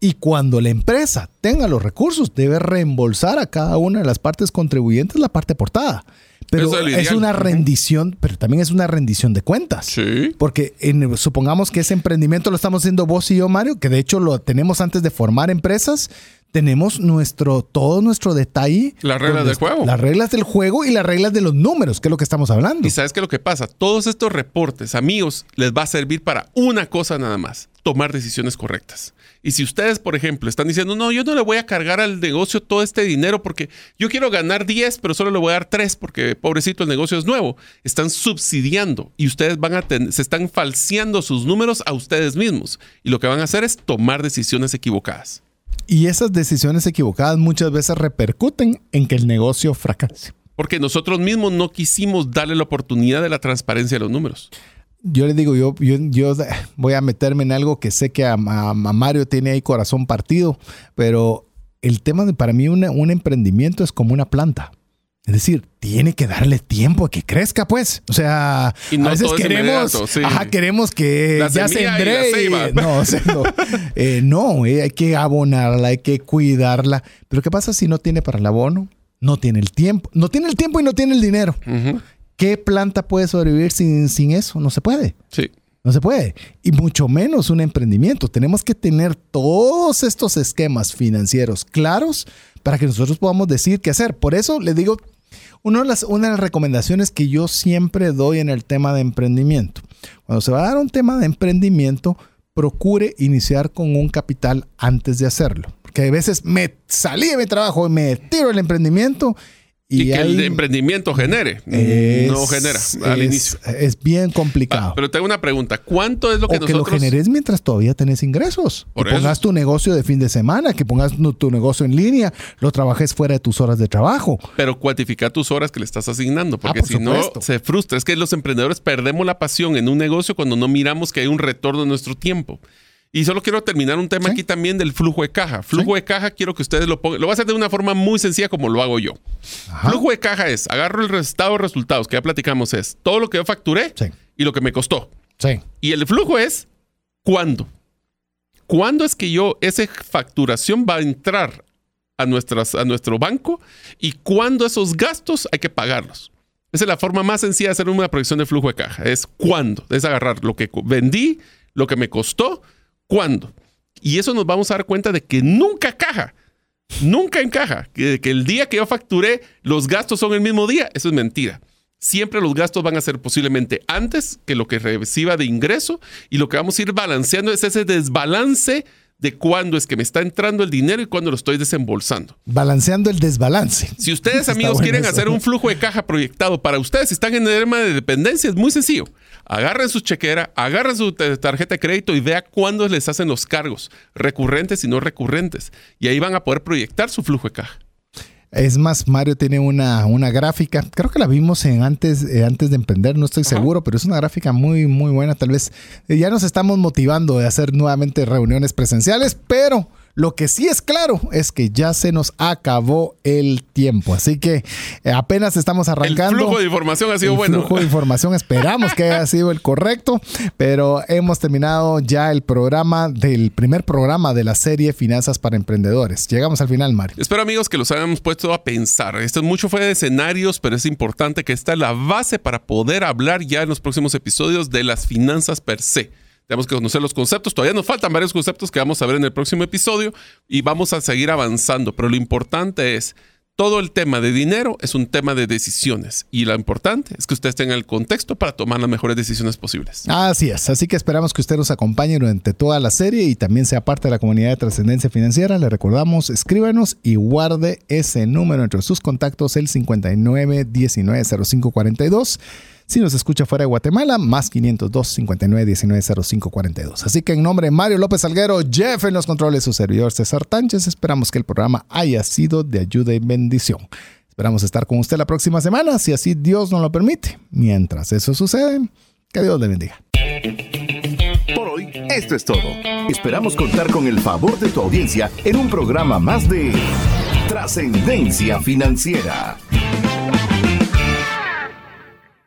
Y cuando la empresa tenga los recursos, debe reembolsar a cada una de las partes contribuyentes la parte portada. Pero es, una rendición, pero también es una rendición de cuentas. Sí. Porque supongamos que ese emprendimiento lo estamos haciendo vos y yo, Mario, que de hecho lo tenemos antes de formar empresas tenemos nuestro, todo nuestro detalle. Las reglas del juego. Las reglas del juego y las reglas de los números, que es lo que estamos hablando. Y sabes qué es lo que pasa. Todos estos reportes, amigos, les va a servir para una cosa nada más, tomar decisiones correctas. Y si ustedes, por ejemplo, están diciendo, no, yo no le voy a cargar al negocio todo este dinero porque yo quiero ganar 10, pero solo le voy a dar 3 porque pobrecito el negocio es nuevo, están subsidiando y ustedes van a se están falseando sus números a ustedes mismos. Y lo que van a hacer es tomar decisiones equivocadas. Y esas decisiones equivocadas muchas veces repercuten en que el negocio fracase. Porque nosotros mismos no quisimos darle la oportunidad de la transparencia de los números. Yo le digo, yo, yo, voy a meterme en algo que sé que a, Mario tiene ahí corazón partido, pero el tema de para mí un emprendimiento es como una planta. Es decir, tiene que darle tiempo a que crezca, pues. O sea, a veces queremos, queremos que ya se engre. No, no, eh, no eh, hay que abonarla, hay que cuidarla. Pero ¿qué pasa si no tiene para el abono? No tiene el tiempo. No tiene el tiempo y no tiene el dinero. ¿Qué planta puede sobrevivir sin, sin eso? No se puede. Sí. No se puede. Y mucho menos un emprendimiento. Tenemos que tener todos estos esquemas financieros claros para que nosotros podamos decir qué hacer. Por eso le digo una de, las, una de las recomendaciones que yo siempre doy en el tema de emprendimiento, cuando se va a dar un tema de emprendimiento, procure iniciar con un capital antes de hacerlo. Porque a veces me salí de mi trabajo y me tiro el emprendimiento y, que el emprendimiento genere. no genera al inicio. Es bien complicado. Ah, pero tengo una pregunta. ¿Cuánto es lo que o nosotros... que lo generes mientras todavía tenés ingresos. que pongas tu negocio de fin de semana, que pongas tu negocio en línea, lo trabajes fuera de tus horas de trabajo. Pero cuantifica tus horas que le estás asignando, porque ah, si no, se frustra. Es que los emprendedores perdemos la pasión en un negocio cuando no miramos que hay un retorno de nuestro tiempo. Y solo quiero terminar un tema aquí también del flujo de caja. Flujo de caja quiero que ustedes lo pongan. Lo voy a hacer de una forma muy sencilla como lo hago yo. Flujo de caja es, agarro el estado de resultados que ya platicamos, es todo lo que yo facturé y lo que me costó. Y el flujo es cuándo. ¿Cuándo es que yo, esa facturación va a entrar a, nuestras, a nuestro banco y cuándo esos gastos hay que pagarlos? Esa es la forma más sencilla de hacer una proyección de flujo de caja. Es cuándo. Es agarrar lo que vendí, lo que me costó ¿Cuándo? Y eso nos vamos a dar cuenta de que nunca caja. Nunca encaja. Que, que el día que yo facturé, los gastos son el mismo día. Eso es mentira. Siempre los gastos van a ser posiblemente antes que lo que reciba de ingreso y lo que vamos a ir balanceando es ese desbalance de cuándo es que me está entrando el dinero y cuándo lo estoy desembolsando. Balanceando el desbalance. Si ustedes, amigos, quieren hacer un flujo de caja proyectado para ustedes, si están en el tema de dependencia, es muy sencillo. Agarren su chequera, agarren su tarjeta de crédito y vea cuándo les hacen los cargos, recurrentes y no recurrentes. Y ahí van a poder proyectar su flujo de caja. Es más, Mario tiene una, una gráfica, creo que la vimos en antes, eh, antes de emprender, no estoy seguro, pero es una gráfica muy, muy buena. Tal vez eh, ya nos estamos motivando de hacer nuevamente reuniones presenciales, pero lo que sí es claro es que ya se nos acabó el tiempo, así que eh, apenas estamos arrancando. El flujo de información ha sido bueno. El flujo de información esperamos que haya sido el correcto, pero hemos terminado ya el programa del primer programa de la serie Finanzas para Emprendedores. Llegamos al final, Mario. Espero amigos que los hayamos puesto a pensar. Esto mucho fue de escenarios, pero es importante que esta es la base para poder hablar ya en los próximos episodios de las finanzas per se. Tenemos que conocer los conceptos. Todavía nos faltan varios conceptos que vamos a ver en el próximo episodio y vamos a seguir avanzando. Pero lo importante es, todo el tema de dinero es un tema de decisiones y lo importante es que ustedes tengan el contexto para tomar las mejores decisiones posibles. Así es, así que esperamos que usted nos acompañe durante toda la serie y también sea parte de la comunidad de trascendencia financiera. Le recordamos, escríbanos y guarde ese número entre sus contactos, el 59 19 05 42. Si nos escucha fuera de Guatemala, más 502 59 19 05 42. Así que en nombre de Mario López Alguero, Jeff en los controles, su servidor César Tánchez, esperamos que el programa haya sido de ayuda y bendición. Esperamos estar con usted la próxima semana, si así Dios nos lo permite. Mientras eso sucede, que Dios le bendiga. Por hoy, esto es todo. Esperamos contar con el favor de tu audiencia en un programa más de Trascendencia Financiera.